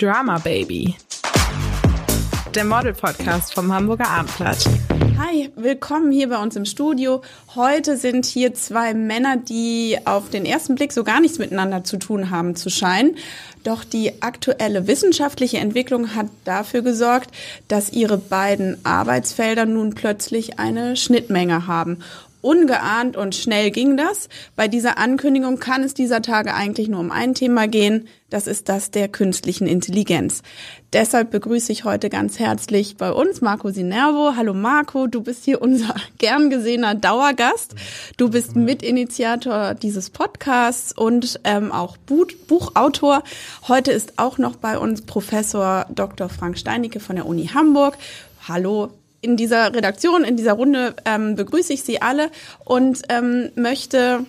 Drama Baby. Der Model-Podcast vom Hamburger Abendblatt. Hi, willkommen hier bei uns im Studio. Heute sind hier zwei Männer, die auf den ersten Blick so gar nichts miteinander zu tun haben zu scheinen. Doch die aktuelle wissenschaftliche Entwicklung hat dafür gesorgt, dass ihre beiden Arbeitsfelder nun plötzlich eine Schnittmenge haben. Ungeahnt und schnell ging das. Bei dieser Ankündigung kann es dieser Tage eigentlich nur um ein Thema gehen. Das ist das der künstlichen Intelligenz. Deshalb begrüße ich heute ganz herzlich bei uns Marco Sinervo. Hallo Marco, du bist hier unser gern gesehener Dauergast. Du bist Mitinitiator dieses Podcasts und ähm, auch Buch Buchautor. Heute ist auch noch bei uns Professor Dr. Frank Steinicke von der Uni Hamburg. Hallo in dieser Redaktion, in dieser Runde ähm, begrüße ich Sie alle und ähm, möchte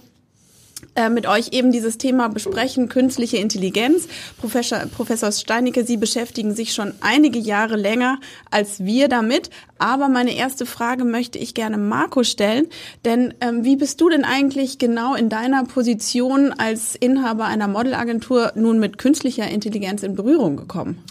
äh, mit euch eben dieses Thema besprechen, künstliche Intelligenz. Professor, Professor Steinicke, Sie beschäftigen sich schon einige Jahre länger als wir damit. Aber meine erste Frage möchte ich gerne Marco stellen. Denn ähm, wie bist du denn eigentlich genau in deiner Position als Inhaber einer Modelagentur nun mit künstlicher Intelligenz in Berührung gekommen?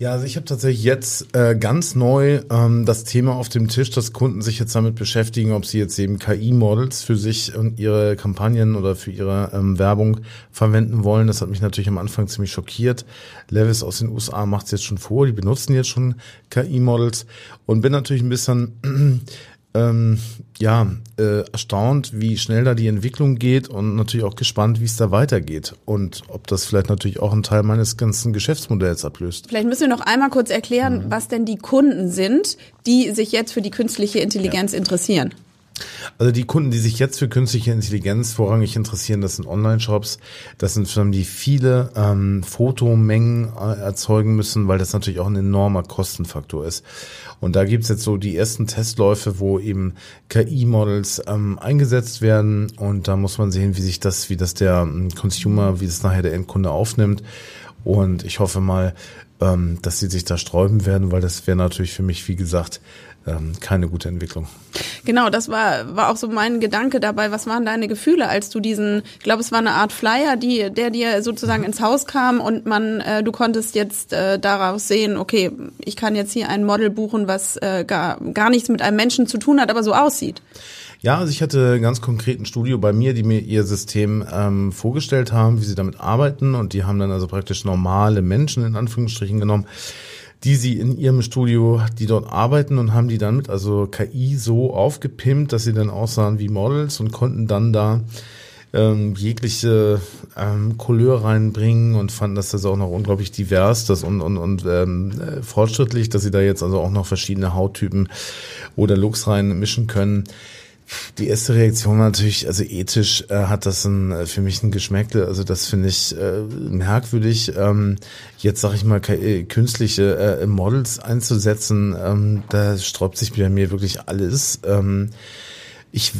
Ja, also ich habe tatsächlich jetzt äh, ganz neu ähm, das Thema auf dem Tisch, dass Kunden sich jetzt damit beschäftigen, ob sie jetzt eben KI-Models für sich und ihre Kampagnen oder für ihre ähm, Werbung verwenden wollen. Das hat mich natürlich am Anfang ziemlich schockiert. Levis aus den USA macht es jetzt schon vor, die benutzen jetzt schon KI-Models und bin natürlich ein bisschen ähm, ja, äh, erstaunt, wie schnell da die Entwicklung geht und natürlich auch gespannt, wie es da weitergeht und ob das vielleicht natürlich auch einen Teil meines ganzen Geschäftsmodells ablöst. Vielleicht müssen wir noch einmal kurz erklären, mhm. was denn die Kunden sind, die sich jetzt für die künstliche Intelligenz ja. interessieren. Also die Kunden, die sich jetzt für künstliche Intelligenz vorrangig interessieren, das sind Online-Shops, das sind Firmen, die viele ähm, Fotomengen äh, erzeugen müssen, weil das natürlich auch ein enormer Kostenfaktor ist. Und da gibt's jetzt so die ersten Testläufe, wo eben KI-Models ähm, eingesetzt werden und da muss man sehen, wie sich das, wie das der ähm, Consumer, wie das nachher der Endkunde aufnimmt. Und ich hoffe mal, ähm, dass sie sich da sträuben werden, weil das wäre natürlich für mich, wie gesagt, ähm, keine gute Entwicklung. Genau, das war, war auch so mein Gedanke dabei. Was waren deine Gefühle, als du diesen, ich glaube, es war eine Art Flyer, die, der dir sozusagen ins Haus kam und man, äh, du konntest jetzt äh, daraus sehen, okay, ich kann jetzt hier ein Model buchen, was äh, gar, gar nichts mit einem Menschen zu tun hat, aber so aussieht. Ja, also ich hatte ganz konkret ein Studio bei mir, die mir ihr System ähm, vorgestellt haben, wie sie damit arbeiten und die haben dann also praktisch normale Menschen in Anführungsstrichen genommen die sie in ihrem Studio, die dort arbeiten und haben die dann mit also KI so aufgepimpt, dass sie dann aussahen wie Models und konnten dann da ähm, jegliche ähm, Couleur reinbringen und fanden das das auch noch unglaublich divers das und, und, und ähm, äh, fortschrittlich, dass sie da jetzt also auch noch verschiedene Hauttypen oder Looks reinmischen können. Die erste Reaktion war natürlich, also ethisch äh, hat das ein, äh, für mich ein Geschmäckle, also das finde ich äh, merkwürdig. Ähm, jetzt sage ich mal, äh, künstliche äh, Models einzusetzen, ähm, da sträubt sich bei mir wirklich alles. Ähm, ich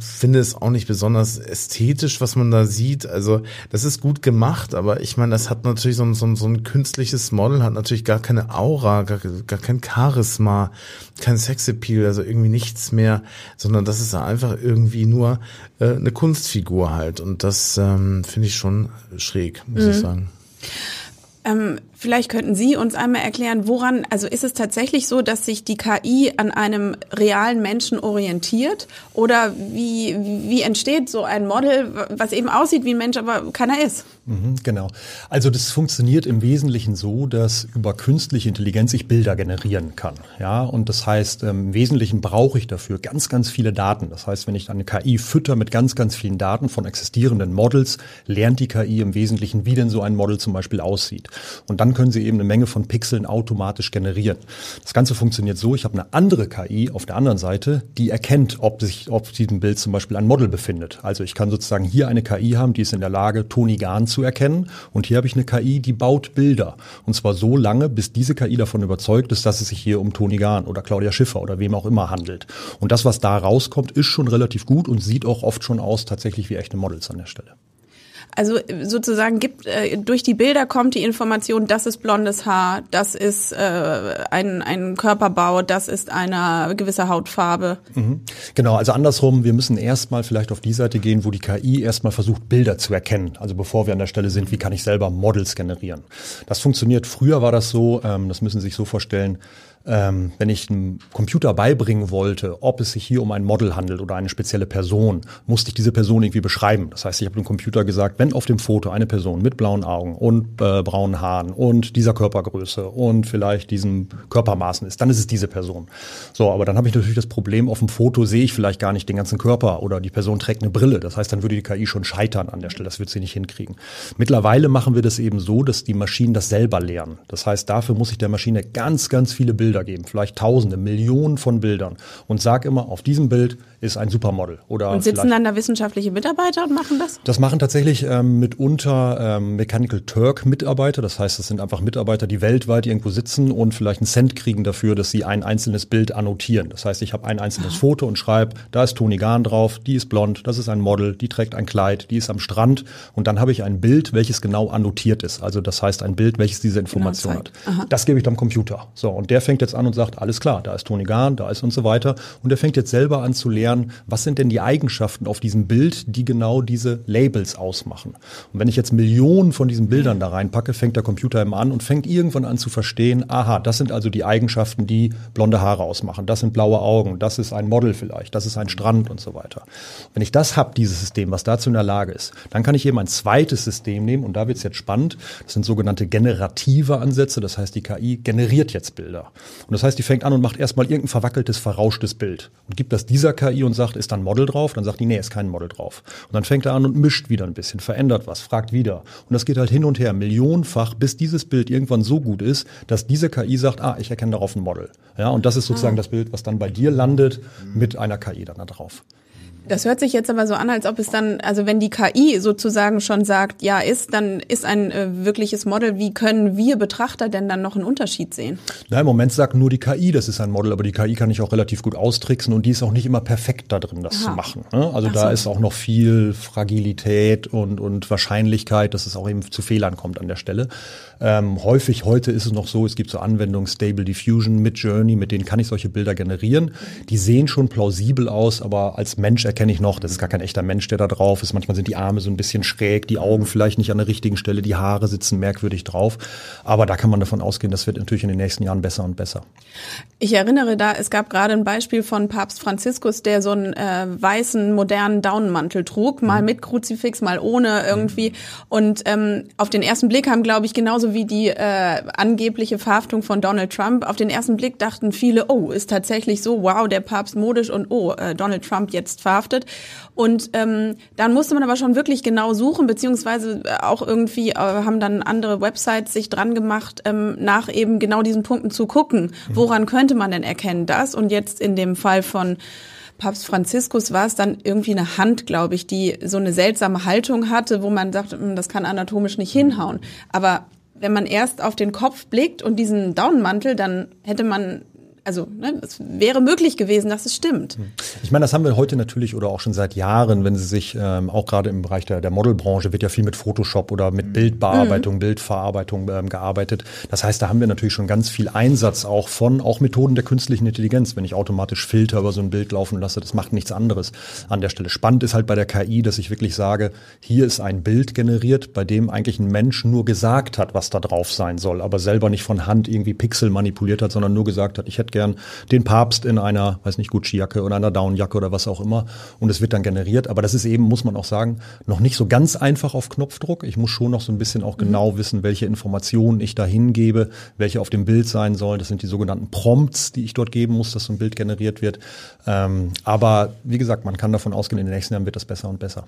finde es auch nicht besonders ästhetisch, was man da sieht. Also das ist gut gemacht, aber ich meine, das hat natürlich so ein, so ein, so ein künstliches Model, hat natürlich gar keine Aura, gar, gar kein Charisma, kein Sexappeal, also irgendwie nichts mehr, sondern das ist einfach irgendwie nur äh, eine Kunstfigur halt. Und das ähm, finde ich schon schräg, muss mhm. ich sagen. Ähm, Vielleicht könnten Sie uns einmal erklären, woran, also ist es tatsächlich so, dass sich die KI an einem realen Menschen orientiert? Oder wie, wie entsteht so ein Model, was eben aussieht wie ein Mensch, aber keiner ist? Mhm, genau. Also das funktioniert im Wesentlichen so, dass über künstliche Intelligenz ich Bilder generieren kann. Ja, und das heißt, ähm, im Wesentlichen brauche ich dafür ganz, ganz viele Daten. Das heißt, wenn ich eine KI fütter mit ganz, ganz vielen Daten von existierenden Models, lernt die KI im Wesentlichen, wie denn so ein Model zum Beispiel aussieht. Und dann dann können Sie eben eine Menge von Pixeln automatisch generieren. Das Ganze funktioniert so, ich habe eine andere KI auf der anderen Seite, die erkennt, ob sich auf diesem Bild zum Beispiel ein Model befindet. Also ich kann sozusagen hier eine KI haben, die ist in der Lage, Toni Gahn zu erkennen und hier habe ich eine KI, die baut Bilder. Und zwar so lange, bis diese KI davon überzeugt ist, dass es sich hier um Toni Gahn oder Claudia Schiffer oder wem auch immer handelt. Und das, was da rauskommt, ist schon relativ gut und sieht auch oft schon aus tatsächlich wie echte Models an der Stelle. Also sozusagen gibt äh, durch die Bilder kommt die Information, das ist blondes Haar, das ist äh, ein, ein Körperbau, das ist eine gewisse Hautfarbe. Mhm. Genau, also andersrum, wir müssen erstmal vielleicht auf die Seite gehen, wo die KI erstmal versucht, Bilder zu erkennen. Also bevor wir an der Stelle sind, wie kann ich selber Models generieren. Das funktioniert, früher war das so, ähm, das müssen Sie sich so vorstellen, ähm, wenn ich einem Computer beibringen wollte, ob es sich hier um ein Model handelt oder eine spezielle Person, musste ich diese Person irgendwie beschreiben. Das heißt, ich habe dem Computer gesagt, wenn auf dem Foto eine Person mit blauen Augen und äh, braunen Haaren und dieser Körpergröße und vielleicht diesem Körpermaßen ist, dann ist es diese Person. So, aber dann habe ich natürlich das Problem, auf dem Foto sehe ich vielleicht gar nicht den ganzen Körper oder die Person trägt eine Brille. Das heißt, dann würde die KI schon scheitern an der Stelle. Das wird sie nicht hinkriegen. Mittlerweile machen wir das eben so, dass die Maschinen das selber lernen. Das heißt, dafür muss ich der Maschine ganz, ganz viele Bilder Bilder geben, vielleicht Tausende, Millionen von Bildern und sag immer, auf diesem Bild ist ein Supermodel. Oder und sitzen dann da wissenschaftliche Mitarbeiter und machen das? Das machen tatsächlich ähm, mitunter ähm, Mechanical Turk Mitarbeiter. Das heißt, das sind einfach Mitarbeiter, die weltweit irgendwo sitzen und vielleicht einen Cent kriegen dafür, dass sie ein einzelnes Bild annotieren. Das heißt, ich habe ein einzelnes Aha. Foto und schreibe, da ist Toni Gahn drauf, die ist blond, das ist ein Model, die trägt ein Kleid, die ist am Strand und dann habe ich ein Bild, welches genau annotiert ist. Also das heißt ein Bild, welches diese Information genau, hat. Aha. Das gebe ich dem Computer. So, und der fängt jetzt an und sagt, alles klar, da ist Toni Gahn, da ist und so weiter. Und der fängt jetzt selber an zu lernen, was sind denn die Eigenschaften auf diesem Bild, die genau diese Labels ausmachen. Und wenn ich jetzt Millionen von diesen Bildern da reinpacke, fängt der Computer eben an und fängt irgendwann an zu verstehen, aha, das sind also die Eigenschaften, die blonde Haare ausmachen, das sind blaue Augen, das ist ein Model vielleicht, das ist ein Strand und so weiter. Wenn ich das habe, dieses System, was dazu in der Lage ist, dann kann ich eben ein zweites System nehmen und da wird es jetzt spannend. Das sind sogenannte generative Ansätze, das heißt, die KI generiert jetzt Bilder. Und das heißt, die fängt an und macht erstmal irgendein verwackeltes, verrauschtes Bild und gibt das dieser KI und sagt, ist da ein Model drauf? Dann sagt die, nee, ist kein Model drauf. Und dann fängt er an und mischt wieder ein bisschen, verändert was, fragt wieder. Und das geht halt hin und her, millionenfach, bis dieses Bild irgendwann so gut ist, dass diese KI sagt, ah, ich erkenne darauf ein Model. Ja, und das ist sozusagen ah. das Bild, was dann bei dir landet, mit einer KI dann da drauf. Das hört sich jetzt aber so an, als ob es dann, also wenn die KI sozusagen schon sagt, ja ist, dann ist ein äh, wirkliches Model. Wie können wir Betrachter denn dann noch einen Unterschied sehen? Na, im Moment sagt nur die KI, das ist ein Model, aber die KI kann ich auch relativ gut austricksen und die ist auch nicht immer perfekt da drin, das Aha. zu machen. Ne? Also Ach da so. ist auch noch viel Fragilität und, und Wahrscheinlichkeit, dass es auch eben zu Fehlern kommt an der Stelle. Ähm, häufig heute ist es noch so, es gibt so Anwendungen Stable Diffusion mit Journey, mit denen kann ich solche Bilder generieren. Die sehen schon plausibel aus, aber als Mensch erkenne ich noch, das ist gar kein echter Mensch, der da drauf ist. Manchmal sind die Arme so ein bisschen schräg, die Augen vielleicht nicht an der richtigen Stelle, die Haare sitzen merkwürdig drauf. Aber da kann man davon ausgehen, das wird natürlich in den nächsten Jahren besser und besser. Ich erinnere da, es gab gerade ein Beispiel von Papst Franziskus, der so einen äh, weißen, modernen Daunenmantel trug, mal mhm. mit Kruzifix, mal ohne irgendwie. Und ähm, auf den ersten Blick haben, glaube ich, genauso wie die äh, angebliche Verhaftung von Donald Trump. Auf den ersten Blick dachten viele, oh, ist tatsächlich so, wow, der Papst modisch und oh, äh, Donald Trump jetzt verhaftet. Und ähm, dann musste man aber schon wirklich genau suchen, beziehungsweise auch irgendwie äh, haben dann andere Websites sich dran gemacht, ähm, nach eben genau diesen Punkten zu gucken. Mhm. Woran könnte man denn erkennen das? Und jetzt in dem Fall von Papst Franziskus war es dann irgendwie eine Hand, glaube ich, die so eine seltsame Haltung hatte, wo man sagt, hm, das kann anatomisch nicht hinhauen. Aber wenn man erst auf den Kopf blickt und diesen Daunenmantel, dann hätte man also ne, es wäre möglich gewesen, dass es stimmt. Hm. Ich meine, das haben wir heute natürlich oder auch schon seit Jahren, wenn Sie sich ähm, auch gerade im Bereich der, der Modelbranche wird ja viel mit Photoshop oder mit mhm. Bildbearbeitung, mhm. Bildverarbeitung ähm, gearbeitet. Das heißt, da haben wir natürlich schon ganz viel Einsatz auch von auch Methoden der künstlichen Intelligenz, wenn ich automatisch Filter über so ein Bild laufen lasse, das macht nichts anderes an der Stelle. Spannend ist halt bei der KI, dass ich wirklich sage, hier ist ein Bild generiert, bei dem eigentlich ein Mensch nur gesagt hat, was da drauf sein soll, aber selber nicht von Hand irgendwie Pixel manipuliert hat, sondern nur gesagt hat, ich hätte gern den Papst in einer, weiß nicht, Gucci-Jacke oder einer Down-Jacke oder was auch immer. Und es wird dann generiert. Aber das ist eben, muss man auch sagen, noch nicht so ganz einfach auf Knopfdruck. Ich muss schon noch so ein bisschen auch mhm. genau wissen, welche Informationen ich da hingebe, welche auf dem Bild sein sollen. Das sind die sogenannten Prompts, die ich dort geben muss, dass so ein Bild generiert wird. Ähm, aber wie gesagt, man kann davon ausgehen, in den nächsten Jahren wird das besser und besser.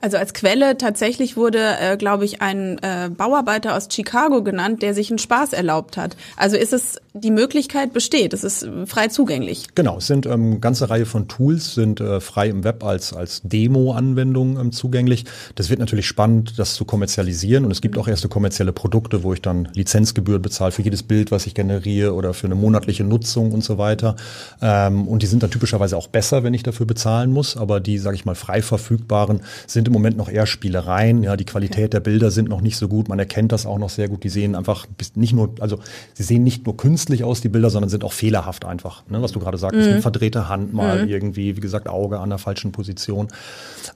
Also als Quelle tatsächlich wurde, äh, glaube ich, ein äh, Bauarbeiter aus Chicago genannt, der sich einen Spaß erlaubt hat. Also ist es die Möglichkeit besteht. Es ist frei zugänglich. Genau, es sind ähm, ganze Reihe von Tools, sind äh, frei im Web als, als Demo-Anwendungen ähm, zugänglich. Das wird natürlich spannend, das zu kommerzialisieren. Und es gibt auch erste kommerzielle Produkte, wo ich dann Lizenzgebühren bezahle für jedes Bild, was ich generiere oder für eine monatliche Nutzung und so weiter. Ähm, und die sind dann typischerweise auch besser, wenn ich dafür bezahlen muss. Aber die, sage ich mal, frei verfügbaren sind im Moment noch eher Spielereien. Ja, die Qualität okay. der Bilder sind noch nicht so gut. Man erkennt das auch noch sehr gut. Die sehen einfach nicht nur, also sie sehen nicht nur künstlich aus, die Bilder, sondern sind auch fehlerhaft einfach. Ne, was du gerade sagst, mhm. eine verdrehte Hand mal mhm. irgendwie, wie gesagt, Auge an der falschen Position.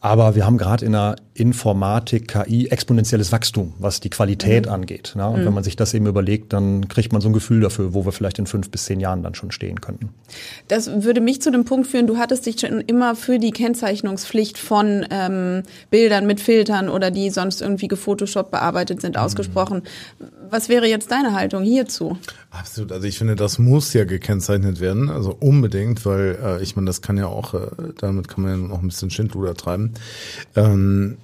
Aber wir haben gerade in der Informatik, KI exponentielles Wachstum, was die Qualität mhm. angeht. Ne? Und wenn mhm. man sich das eben überlegt, dann kriegt man so ein Gefühl dafür, wo wir vielleicht in fünf bis zehn Jahren dann schon stehen könnten. Das würde mich zu dem Punkt führen, du hattest dich schon immer für die Kennzeichnungspflicht von ähm, Bildern mit Filtern oder die sonst irgendwie gefotoshoppt bearbeitet sind, mhm. ausgesprochen. Was wäre jetzt deine Haltung hierzu? Absolut. Also ich finde, das muss ja gekennzeichnet werden, also unbedingt, weil äh, ich meine, das kann ja auch, äh, damit kann man ja noch ein bisschen Schindluder treiben. Ähm,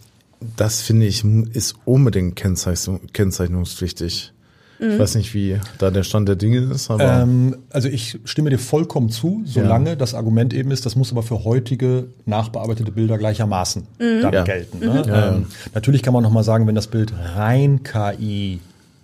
das finde ich ist unbedingt Kennzeichnung, kennzeichnungspflichtig. Ich mhm. weiß nicht, wie da der Stand der Dinge ist. Aber ähm, also ich stimme dir vollkommen zu, solange ja. das Argument eben ist, das muss aber für heutige nachbearbeitete Bilder gleichermaßen mhm. dann ja. gelten. Ne? Mhm. Ähm, natürlich kann man nochmal sagen, wenn das Bild rein KI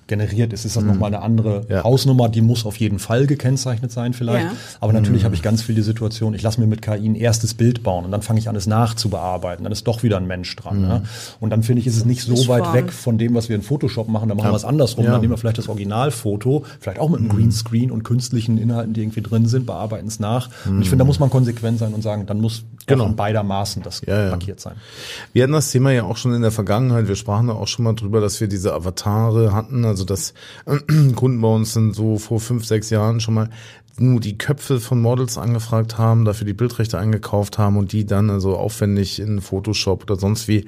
generiert ist, ist das mhm. nochmal eine andere ja. Hausnummer, die muss auf jeden Fall gekennzeichnet sein vielleicht. Ja. Aber natürlich mhm. habe ich ganz viel die Situation, ich lasse mir mit KI ein erstes Bild bauen und dann fange ich an, es nachzubearbeiten. Dann ist doch wieder ein Mensch dran. Mhm. Ne? Und dann finde ich, ist es nicht so weit weg von dem, was wir in Photoshop machen. Da machen ja. wir es andersrum. Ja. Dann nehmen wir vielleicht das Originalfoto, vielleicht auch mit einem mhm. Greenscreen und künstlichen Inhalten, die irgendwie drin sind, bearbeiten es nach. Und ich finde, da muss man konsequent sein und sagen, dann muss genau. beidermaßen das markiert sein. Wir hatten das Thema ja auch schon in der Vergangenheit. Wir sprachen da auch schon mal drüber, dass wir diese Avatare hatten, also dass äh, Kunden bei uns sind so vor fünf, sechs Jahren schon mal nur die Köpfe von Models angefragt haben, dafür die Bildrechte eingekauft haben und die dann also aufwendig in Photoshop oder sonst wie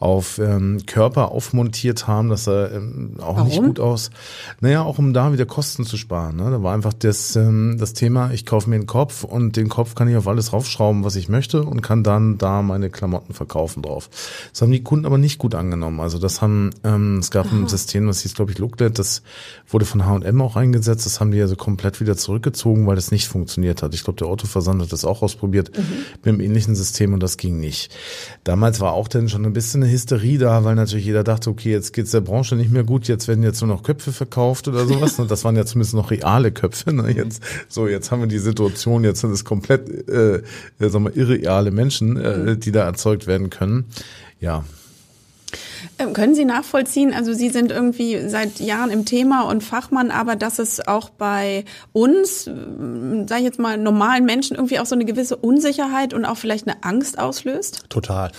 auf ähm, Körper aufmontiert haben. Das sah ähm, auch Warum? nicht gut aus. Naja, auch um da wieder Kosten zu sparen. Ne? Da war einfach das, ähm, das Thema, ich kaufe mir einen Kopf und den Kopf kann ich auf alles raufschrauben, was ich möchte und kann dann da meine Klamotten verkaufen drauf. Das haben die Kunden aber nicht gut angenommen. Also das haben, ähm, es gab Aha. ein System, das hieß, glaube ich, Looklet, das wurde von H&M auch eingesetzt. Das haben die also komplett wieder zurückgezogen, weil das nicht funktioniert hat. Ich glaube, der Autoversand hat das auch ausprobiert mhm. mit einem ähnlichen System und das ging nicht. Damals war auch dann schon ein bisschen eine Hysterie da, weil natürlich jeder dachte, okay, jetzt geht's der Branche nicht mehr gut, jetzt werden jetzt nur noch Köpfe verkauft oder sowas. Und das waren ja zumindest noch reale Köpfe. Ne? Jetzt, so, jetzt haben wir die Situation, jetzt sind es komplett, äh, sagen wir, irreale Menschen, äh, die da erzeugt werden können. Ja, ähm, können Sie nachvollziehen, also Sie sind irgendwie seit Jahren im Thema und Fachmann, aber dass es auch bei uns, äh, sage ich jetzt mal, normalen Menschen irgendwie auch so eine gewisse Unsicherheit und auch vielleicht eine Angst auslöst? Total.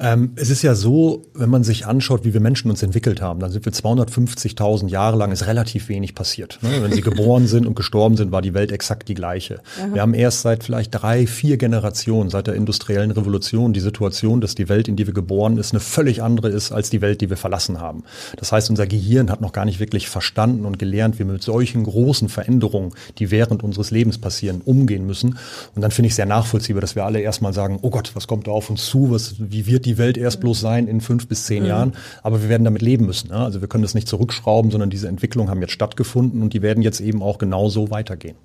Ähm, es ist ja so, wenn man sich anschaut, wie wir Menschen uns entwickelt haben, dann sind wir 250.000 Jahre lang, ist relativ wenig passiert. Ne? Wenn Sie geboren sind und gestorben sind, war die Welt exakt die gleiche. Aha. Wir haben erst seit vielleicht drei, vier Generationen, seit der industriellen Revolution, die Situation, dass die Welt, in die wir geboren ist, eine völlig andere ist als die Welt, die wir verlassen haben. Das heißt, unser Gehirn hat noch gar nicht wirklich verstanden und gelernt, wie wir mit solchen großen Veränderungen, die während unseres Lebens passieren, umgehen müssen. Und dann finde ich sehr nachvollziehbar, dass wir alle erstmal sagen, oh Gott, was kommt da auf uns zu? Was, wie wird die Welt erst bloß sein in fünf bis zehn mhm. Jahren. Aber wir werden damit leben müssen. Ne? Also wir können das nicht zurückschrauben, sondern diese Entwicklungen haben jetzt stattgefunden und die werden jetzt eben auch genauso weitergehen.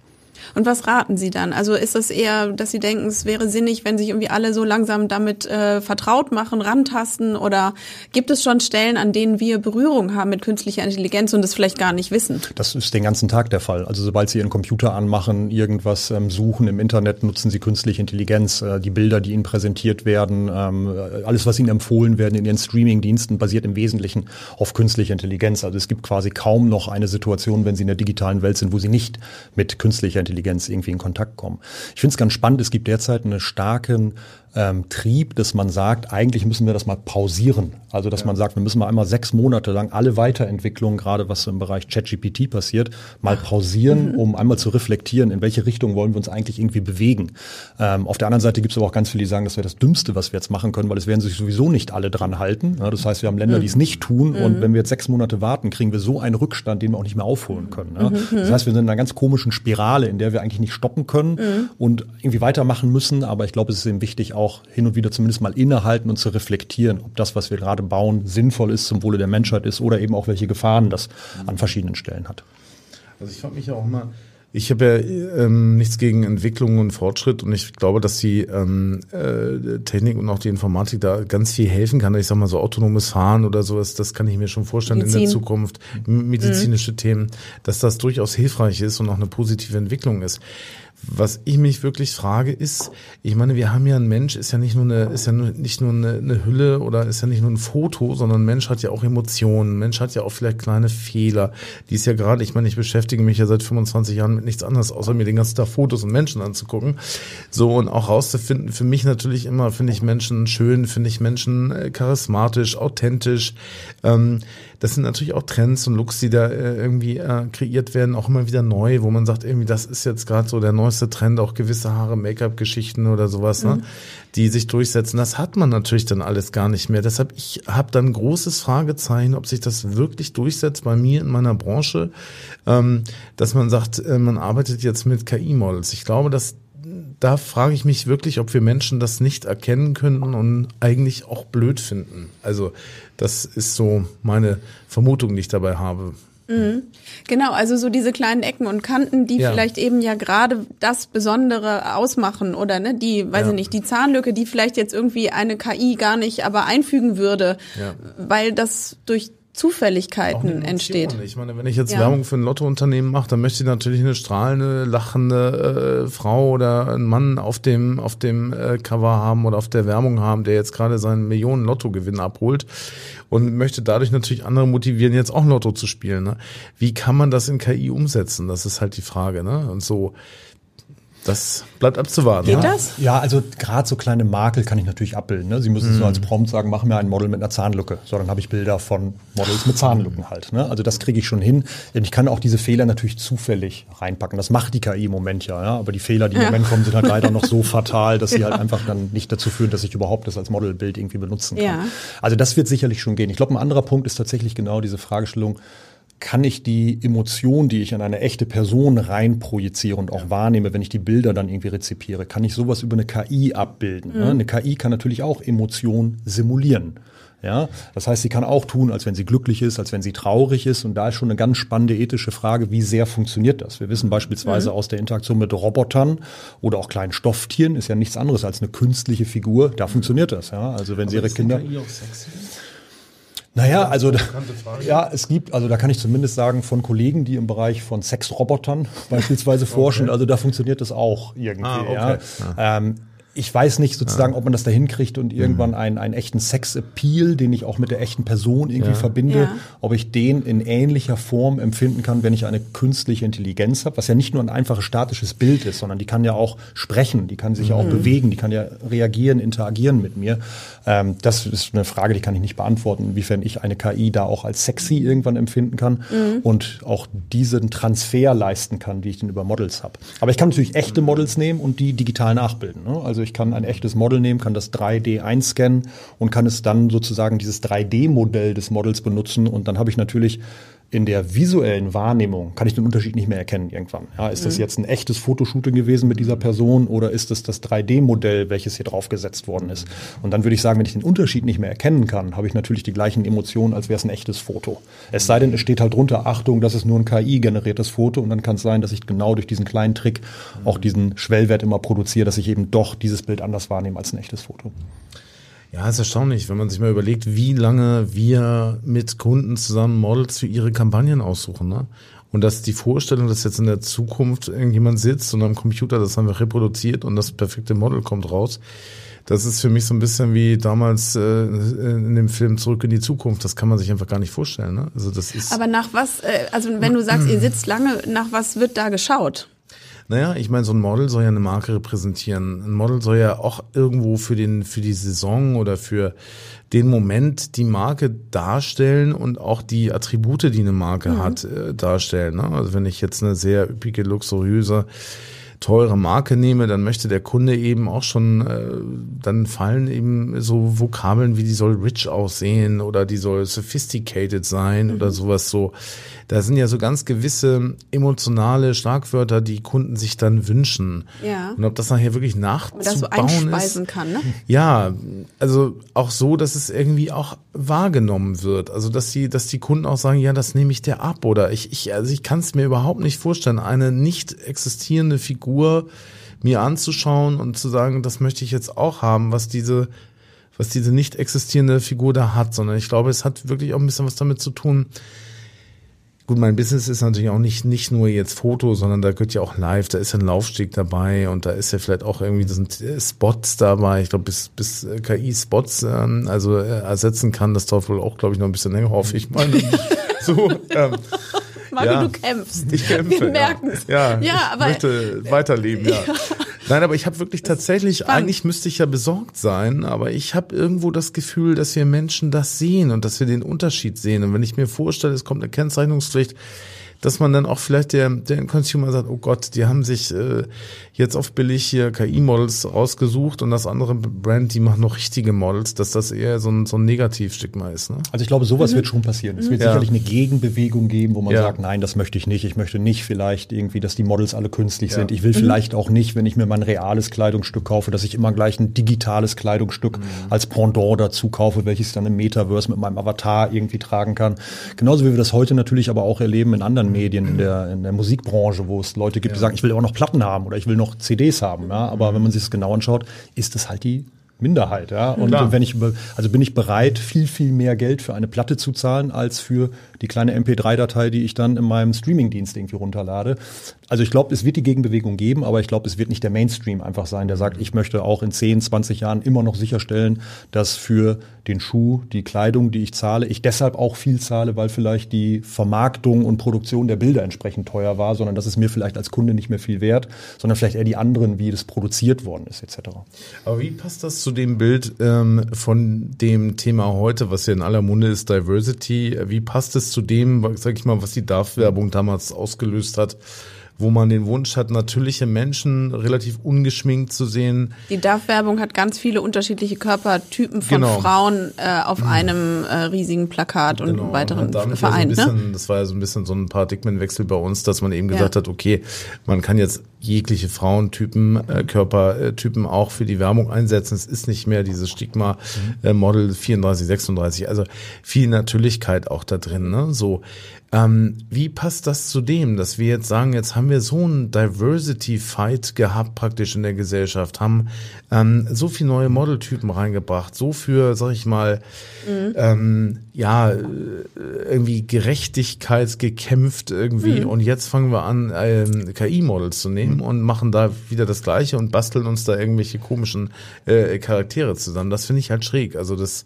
Und was raten Sie dann? Also ist es eher, dass Sie denken, es wäre sinnig, wenn sich irgendwie alle so langsam damit äh, vertraut machen, rantasten? Oder gibt es schon Stellen, an denen wir Berührung haben mit künstlicher Intelligenz und es vielleicht gar nicht wissen? Das ist den ganzen Tag der Fall. Also sobald Sie Ihren Computer anmachen, irgendwas ähm, suchen im Internet, nutzen Sie künstliche Intelligenz. Äh, die Bilder, die Ihnen präsentiert werden, ähm, alles, was Ihnen empfohlen werden in Ihren Streaming-Diensten, basiert im Wesentlichen auf künstlicher Intelligenz. Also es gibt quasi kaum noch eine Situation, wenn Sie in der digitalen Welt sind, wo Sie nicht mit künstlicher Intelligenz Intelligenz irgendwie in Kontakt kommen. Ich finde es ganz spannend, es gibt derzeit einen starken ähm, Trieb, dass man sagt, eigentlich müssen wir das mal pausieren. Also dass ja. man sagt, wir müssen mal einmal sechs Monate lang alle Weiterentwicklungen, gerade was im Bereich ChatGPT passiert, mal pausieren, mhm. um einmal zu reflektieren, in welche Richtung wollen wir uns eigentlich irgendwie bewegen. Ähm, auf der anderen Seite gibt es aber auch ganz viele, die sagen, das wäre das Dümmste, was wir jetzt machen können, weil es werden sich sowieso nicht alle dran halten. Ja, das heißt, wir haben Länder, die es nicht tun mhm. und wenn wir jetzt sechs Monate warten, kriegen wir so einen Rückstand, den wir auch nicht mehr aufholen können. Ja. Mhm. Das heißt, wir sind in einer ganz komischen Spirale, in der wir eigentlich nicht stoppen können mhm. und irgendwie weitermachen müssen. Aber ich glaube, es ist eben wichtig, auch hin und wieder zumindest mal innehalten und zu reflektieren, ob das, was wir gerade bauen, sinnvoll ist, zum Wohle der Menschheit ist oder eben auch welche Gefahren das an verschiedenen Stellen hat. Also ich frage mich ja auch mal, Ich habe ja ähm, nichts gegen Entwicklung und Fortschritt und ich glaube, dass die ähm, äh, Technik und auch die Informatik da ganz viel helfen kann. Ich sag mal so autonomes Fahren oder sowas, das kann ich mir schon vorstellen Medizin. in der Zukunft. Medizinische mhm. Themen, dass das durchaus hilfreich ist und auch eine positive Entwicklung ist. Was ich mich wirklich frage ist, ich meine, wir haben ja ein Mensch, ist ja nicht nur eine, ist ja nicht nur eine, eine Hülle oder ist ja nicht nur ein Foto, sondern ein Mensch hat ja auch Emotionen, ein Mensch hat ja auch vielleicht kleine Fehler. Die ist ja gerade, ich meine, ich beschäftige mich ja seit 25 Jahren mit nichts anderes, außer mir den ganzen Tag Fotos und Menschen anzugucken. So und auch rauszufinden, für mich natürlich immer, finde ich Menschen schön, finde ich Menschen äh, charismatisch, authentisch. Ähm, das sind natürlich auch Trends und Looks, die da äh, irgendwie äh, kreiert werden, auch immer wieder neu, wo man sagt, irgendwie, das ist jetzt gerade so der neueste Trend, auch gewisse Haare, Make-up-Geschichten oder sowas, ne, mhm. ne, die sich durchsetzen. Das hat man natürlich dann alles gar nicht mehr. Deshalb, ich habe dann großes Fragezeichen, ob sich das wirklich durchsetzt bei mir in meiner Branche, ähm, dass man sagt, äh, man arbeitet jetzt mit KI-Models. Ich glaube, dass da frage ich mich wirklich, ob wir Menschen das nicht erkennen könnten und eigentlich auch blöd finden. Also das ist so meine Vermutung, die ich dabei habe. Mhm. Genau, also so diese kleinen Ecken und Kanten, die ja. vielleicht eben ja gerade das Besondere ausmachen oder ne, die, weiß ja. ich nicht, die Zahnlücke, die vielleicht jetzt irgendwie eine KI gar nicht aber einfügen würde, ja. weil das durch Zufälligkeiten entsteht. Ich meine, wenn ich jetzt ja. Werbung für ein Lottounternehmen mache, dann möchte ich natürlich eine strahlende, lachende äh, Frau oder einen Mann auf dem auf dem äh, Cover haben oder auf der Werbung haben, der jetzt gerade seinen Millionen Lottogewinn abholt und möchte dadurch natürlich andere motivieren, jetzt auch Lotto zu spielen. Ne? Wie kann man das in KI umsetzen? Das ist halt die Frage. Ne? Und so das bleibt abzuwarten. Geht ja? das? Ja, also gerade so kleine Makel kann ich natürlich abbilden. Ne? Sie müssen mm. so als Prompt sagen, mach mir ein Model mit einer Zahnlücke. So, dann habe ich Bilder von Models mit Zahnlücken halt. Ne? Also das kriege ich schon hin. Denn ich kann auch diese Fehler natürlich zufällig reinpacken. Das macht die KI im Moment ja. ja? Aber die Fehler, die im ja. Moment kommen, sind halt leider noch so fatal, dass sie ja. halt einfach dann nicht dazu führen, dass ich überhaupt das als Modelbild irgendwie benutzen kann. Ja. Also das wird sicherlich schon gehen. Ich glaube, ein anderer Punkt ist tatsächlich genau diese Fragestellung, kann ich die Emotion, die ich an eine echte Person reinprojiziere und auch ja. wahrnehme, wenn ich die Bilder dann irgendwie rezipiere, kann ich sowas über eine KI abbilden. Ne? Mhm. Eine KI kann natürlich auch Emotionen simulieren. Ja, das heißt, sie kann auch tun, als wenn sie glücklich ist, als wenn sie traurig ist. Und da ist schon eine ganz spannende ethische Frage, wie sehr funktioniert das? Wir wissen beispielsweise mhm. aus der Interaktion mit Robotern oder auch kleinen Stofftieren, ist ja nichts anderes als eine künstliche Figur. Da funktioniert das. Ja, also wenn Aber sie ihre Kinder. KI auch sexy? Naja, also da, ja, es gibt, also da kann ich zumindest sagen, von Kollegen, die im Bereich von Sexrobotern beispielsweise forschen, okay. also da funktioniert das auch irgendwie. Ah, okay. ja. ja. Ähm, ich weiß nicht sozusagen, ja. ob man das da hinkriegt und irgendwann mhm. einen, einen echten Sex-Appeal, den ich auch mit der echten Person irgendwie ja. verbinde, ja. ob ich den in ähnlicher Form empfinden kann, wenn ich eine künstliche Intelligenz habe, was ja nicht nur ein einfaches statisches Bild ist, sondern die kann ja auch sprechen, die kann sich ja auch mhm. bewegen, die kann ja reagieren, interagieren mit mir. Ähm, das ist eine Frage, die kann ich nicht beantworten, inwiefern ich eine KI da auch als sexy irgendwann empfinden kann mhm. und auch diesen Transfer leisten kann, wie ich den über Models habe. Aber ich kann natürlich echte Models nehmen und die digital nachbilden. Ne? Also ich kann ein echtes Model nehmen, kann das 3D einscannen und kann es dann sozusagen dieses 3D-Modell des Models benutzen. Und dann habe ich natürlich in der visuellen Wahrnehmung kann ich den Unterschied nicht mehr erkennen irgendwann. Ja, ist mhm. das jetzt ein echtes Fotoshooting gewesen mit dieser Person oder ist das das 3D-Modell, welches hier draufgesetzt worden ist? Und dann würde ich sagen, wenn ich den Unterschied nicht mehr erkennen kann, habe ich natürlich die gleichen Emotionen, als wäre es ein echtes Foto. Es sei denn, es steht halt drunter, Achtung, das ist nur ein KI-generiertes Foto und dann kann es sein, dass ich genau durch diesen kleinen Trick auch diesen Schwellwert immer produziere, dass ich eben doch dieses Bild anders wahrnehme als ein echtes Foto. Ja, ist erstaunlich, wenn man sich mal überlegt, wie lange wir mit Kunden zusammen Models für ihre Kampagnen aussuchen. Ne? Und dass die Vorstellung, dass jetzt in der Zukunft irgendjemand sitzt und am Computer das einfach reproduziert und das perfekte Model kommt raus, das ist für mich so ein bisschen wie damals äh, in dem Film Zurück in die Zukunft. Das kann man sich einfach gar nicht vorstellen. Ne? Also das ist. Aber nach was? Äh, also wenn du sagst, ihr sitzt lange, nach was wird da geschaut? Naja, ich meine, so ein Model soll ja eine Marke repräsentieren. Ein Model soll ja auch irgendwo für den, für die Saison oder für den Moment die Marke darstellen und auch die Attribute, die eine Marke mhm. hat, äh, darstellen. Ne? Also wenn ich jetzt eine sehr üppige, luxuriöse teure Marke nehme, dann möchte der Kunde eben auch schon, äh, dann fallen eben so Vokabeln wie die soll rich aussehen oder die soll sophisticated sein mhm. oder sowas so. Da sind ja so ganz gewisse emotionale Schlagwörter, die Kunden sich dann wünschen. Ja. Und ob das nachher wirklich nachzubauen so einspeisen ist, kann, ne? Ja, also auch so, dass es irgendwie auch wahrgenommen wird. Also dass die, dass die Kunden auch sagen, ja, das nehme ich dir ab oder ich, ich also ich kann es mir überhaupt nicht vorstellen, eine nicht existierende Figur mir anzuschauen und zu sagen, das möchte ich jetzt auch haben, was diese was diese nicht existierende Figur da hat, sondern ich glaube, es hat wirklich auch ein bisschen was damit zu tun, Gut, mein Business ist natürlich auch nicht, nicht nur jetzt Foto, sondern da gehört ja auch live, da ist ein Laufsteg dabei und da ist ja vielleicht auch irgendwie, das sind äh, Spots dabei. Ich glaube, bis, bis äh, KI Spots ähm, also äh, ersetzen kann, das dauert wohl auch, glaube ich, noch ein bisschen länger, hoffe ich mal. so, ähm, Mami, ja, du kämpfst. Ich kämpfe. Wir merken es. Ja, ja, aber. Ich möchte weiterleben, ja. ja. Nein, aber ich habe wirklich tatsächlich, spannend. eigentlich müsste ich ja besorgt sein, aber ich habe irgendwo das Gefühl, dass wir Menschen das sehen und dass wir den Unterschied sehen. Und wenn ich mir vorstelle, es kommt eine Kennzeichnungspflicht, dass man dann auch vielleicht der, der Consumer sagt, oh Gott, die haben sich äh, jetzt auf billig hier KI-Models rausgesucht und das andere Brand, die machen noch richtige Models, dass das eher so ein, so ein Negativstigma ist. Ne? Also ich glaube, sowas mhm. wird schon passieren. Es wird ja. sicherlich eine Gegenbewegung geben, wo man ja. sagt, nein, das möchte ich nicht. Ich möchte nicht vielleicht irgendwie, dass die Models alle künstlich ja. sind. Ich will mhm. vielleicht auch nicht, wenn ich mir mein reales Kleidungsstück kaufe, dass ich immer gleich ein digitales Kleidungsstück mhm. als Pendant dazu kaufe, welches ich dann im Metaverse mit meinem Avatar irgendwie tragen kann. Genauso wie wir das heute natürlich aber auch erleben in anderen Medien, in der, in der Musikbranche, wo es Leute gibt, die sagen, ich will auch noch Platten haben oder ich will noch CDs haben. Ja? Aber wenn man sich das genau anschaut, ist es halt die Minderheit, ja. Und Klar. wenn ich, also bin ich bereit, viel, viel mehr Geld für eine Platte zu zahlen, als für die kleine MP3-Datei, die ich dann in meinem Streaming-Dienst irgendwie runterlade. Also ich glaube, es wird die Gegenbewegung geben, aber ich glaube, es wird nicht der Mainstream einfach sein, der sagt, ich möchte auch in 10, 20 Jahren immer noch sicherstellen, dass für den Schuh, die Kleidung, die ich zahle, ich deshalb auch viel zahle, weil vielleicht die Vermarktung und Produktion der Bilder entsprechend teuer war, sondern das ist mir vielleicht als Kunde nicht mehr viel wert, sondern vielleicht eher die anderen, wie das produziert worden ist, etc. Aber wie passt das zu dem Bild ähm, von dem Thema heute, was ja in aller Munde ist, Diversity? Wie passt es zu dem, sag ich mal, was die DAF-Werbung damals ausgelöst hat? Wo man den Wunsch hat, natürliche Menschen relativ ungeschminkt zu sehen. Die DAF-Werbung hat ganz viele unterschiedliche Körpertypen von genau. Frauen äh, auf mhm. einem äh, riesigen Plakat und genau. weiteren und Verein. Ja so bisschen, ne? Das war ja so ein bisschen so ein Paradigmenwechsel bei uns, dass man eben ja. gesagt hat, okay, man kann jetzt jegliche Frauentypen, äh, Körpertypen auch für die Werbung einsetzen. Es ist nicht mehr dieses Stigma mhm. äh, Model 34, 36. Also viel Natürlichkeit auch da drin. Ne? So, ähm, wie passt das zu dem, dass wir jetzt sagen, jetzt haben wir so einen Diversity-Fight gehabt praktisch in der Gesellschaft, haben ähm, so viele neue Modeltypen reingebracht, so für, sag ich mal, mhm. ähm, ja, äh, irgendwie Gerechtigkeit gekämpft irgendwie mhm. und jetzt fangen wir an, ähm, KI-Models zu nehmen mhm. und machen da wieder das Gleiche und basteln uns da irgendwelche komischen äh, Charaktere zusammen. Das finde ich halt schräg. Also das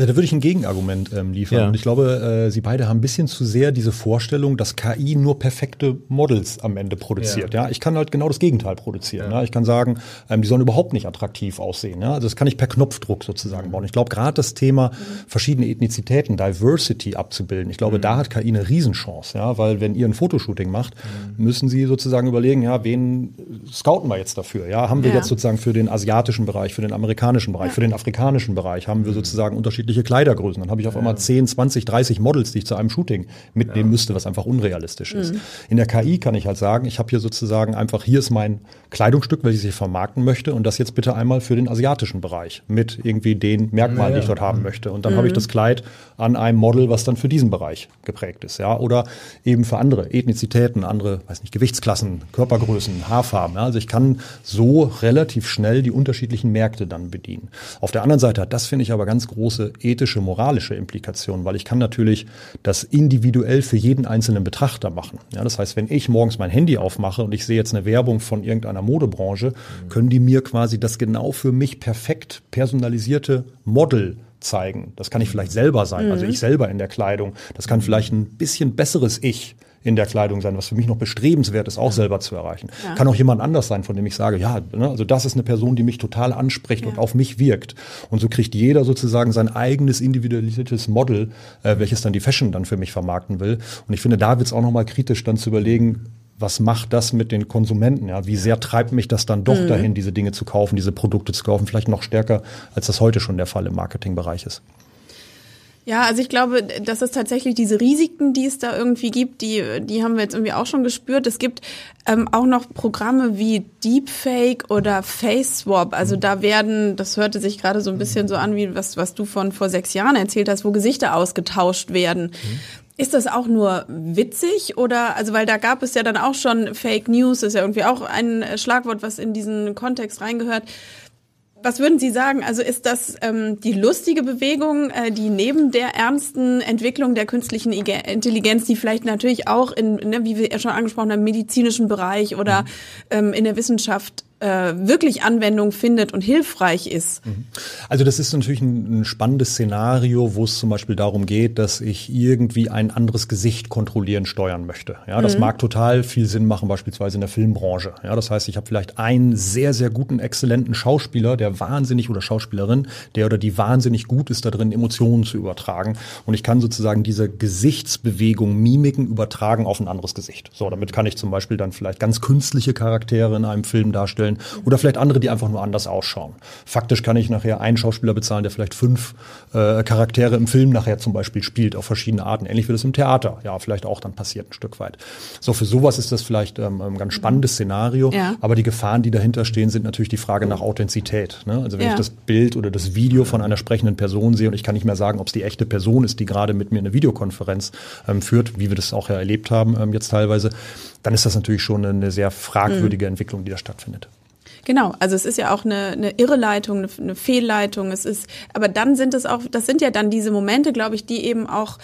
also da würde ich ein Gegenargument ähm, liefern. Ja. Und ich glaube, äh, Sie beide haben ein bisschen zu sehr diese Vorstellung, dass KI nur perfekte Models am Ende produziert. Ja, ja? ich kann halt genau das Gegenteil produzieren. Ja. ja? Ich kann sagen, ähm, die sollen überhaupt nicht attraktiv aussehen. Ja? Also das kann ich per Knopfdruck sozusagen mhm. bauen. Ich glaube, gerade das Thema verschiedene Ethnizitäten, Diversity abzubilden, ich glaube, mhm. da hat KI eine Riesenchance. Ja? Weil wenn ihr ein Fotoshooting macht, mhm. müssen Sie sozusagen überlegen, ja, wen scouten wir jetzt dafür? Ja, haben wir jetzt sozusagen für den asiatischen Bereich, für den amerikanischen Bereich, für den afrikanischen Bereich, haben wir mhm. sozusagen unterschiedliche unterschiedliche Kleidergrößen. Dann habe ich auf einmal 10, 20, 30 Models, die ich zu einem Shooting mitnehmen ja. müsste, was einfach unrealistisch ist. Mhm. In der KI kann ich halt sagen, ich habe hier sozusagen einfach, hier ist mein Kleidungsstück, welches ich vermarkten möchte und das jetzt bitte einmal für den asiatischen Bereich mit irgendwie den Merkmalen, ja, die ich dort haben möchte. Und dann mhm. habe ich das Kleid an einem Model, was dann für diesen Bereich geprägt ist. Ja? Oder eben für andere Ethnizitäten, andere, weiß nicht, Gewichtsklassen, Körpergrößen, Haarfarben. Ja? Also ich kann so relativ schnell die unterschiedlichen Märkte dann bedienen. Auf der anderen Seite hat das, finde ich, aber ganz große ethische, moralische Implikationen, weil ich kann natürlich das individuell für jeden einzelnen Betrachter machen. Ja, das heißt, wenn ich morgens mein Handy aufmache und ich sehe jetzt eine Werbung von irgendeiner Modebranche, können die mir quasi das genau für mich perfekt personalisierte Model zeigen. Das kann ich vielleicht selber sein, also mhm. also ich selber in der Kleidung. Das kann vielleicht ein bisschen besseres Ich in der Kleidung sein, was für mich noch bestrebenswert ist, auch ja. selber zu erreichen. Ja. Kann auch jemand anders sein, von dem ich sage, ja, ne, also das ist eine Person, die mich total anspricht ja. und auf mich wirkt. Und so kriegt jeder sozusagen sein eigenes individualisiertes Model, äh, welches dann die Fashion dann für mich vermarkten will. Und ich finde, da wird es auch nochmal kritisch dann zu überlegen, was macht das mit den Konsumenten? Ja, wie sehr treibt mich das dann doch mhm. dahin, diese Dinge zu kaufen, diese Produkte zu kaufen? Vielleicht noch stärker, als das heute schon der Fall im Marketingbereich ist. Ja, also ich glaube, dass es tatsächlich diese Risiken, die es da irgendwie gibt, die, die haben wir jetzt irgendwie auch schon gespürt. Es gibt ähm, auch noch Programme wie Deepfake oder Face Swap. Also da werden, das hörte sich gerade so ein bisschen so an, wie was, was du von vor sechs Jahren erzählt hast, wo Gesichter ausgetauscht werden. Mhm. Ist das auch nur witzig oder, also weil da gab es ja dann auch schon Fake News, ist ja irgendwie auch ein Schlagwort, was in diesen Kontext reingehört. Was würden Sie sagen? Also ist das ähm, die lustige Bewegung, äh, die neben der ernsten Entwicklung der künstlichen Intelligenz, die vielleicht natürlich auch in, ne, wie wir ja schon angesprochen haben, im medizinischen Bereich oder mhm. ähm, in der Wissenschaft äh, wirklich Anwendung findet und hilfreich ist. Mhm. Also das ist natürlich ein, ein, spannendes Szenario, wo es zum Beispiel darum geht, dass ich irgendwie ein anderes Gesicht kontrollieren, steuern möchte. Ja, das mhm. mag total viel Sinn machen, beispielsweise in der Filmbranche. Ja, das heißt, ich habe vielleicht einen sehr, sehr guten, exzellenten Schauspieler, der wahnsinnig oder Schauspielerin, der oder die wahnsinnig gut ist, da drin Emotionen zu übertragen. Und ich kann sozusagen diese Gesichtsbewegung, Mimiken übertragen auf ein anderes Gesicht. So, damit kann ich zum Beispiel dann vielleicht ganz künstliche Charaktere in einem Film darstellen vorstellen. Oder vielleicht andere, die einfach nur anders ausschauen. Faktisch kann ich nachher einen Schauspieler bezahlen, der vielleicht fünf äh, Charaktere im Film nachher zum Beispiel spielt, auf verschiedene Arten. Ähnlich wie das im Theater ja vielleicht auch dann passiert ein Stück weit. So, für sowas ist das vielleicht ähm, ein ganz spannendes Szenario. Ja. Aber die Gefahren, die dahinter stehen, sind natürlich die Frage nach Authentizität. Ne? Also wenn ja. ich das Bild oder das Video von einer sprechenden Person sehe und ich kann nicht mehr sagen, ob es die echte Person ist, die gerade mit mir eine Videokonferenz ähm, führt, wie wir das auch ja erlebt haben ähm, jetzt teilweise, dann ist das natürlich schon eine sehr fragwürdige mhm. Entwicklung, die da stattfindet. Genau, also es ist ja auch eine, eine Irreleitung, eine, eine Fehlleitung. Es ist, aber dann sind es auch, das sind ja dann diese Momente, glaube ich, die eben auch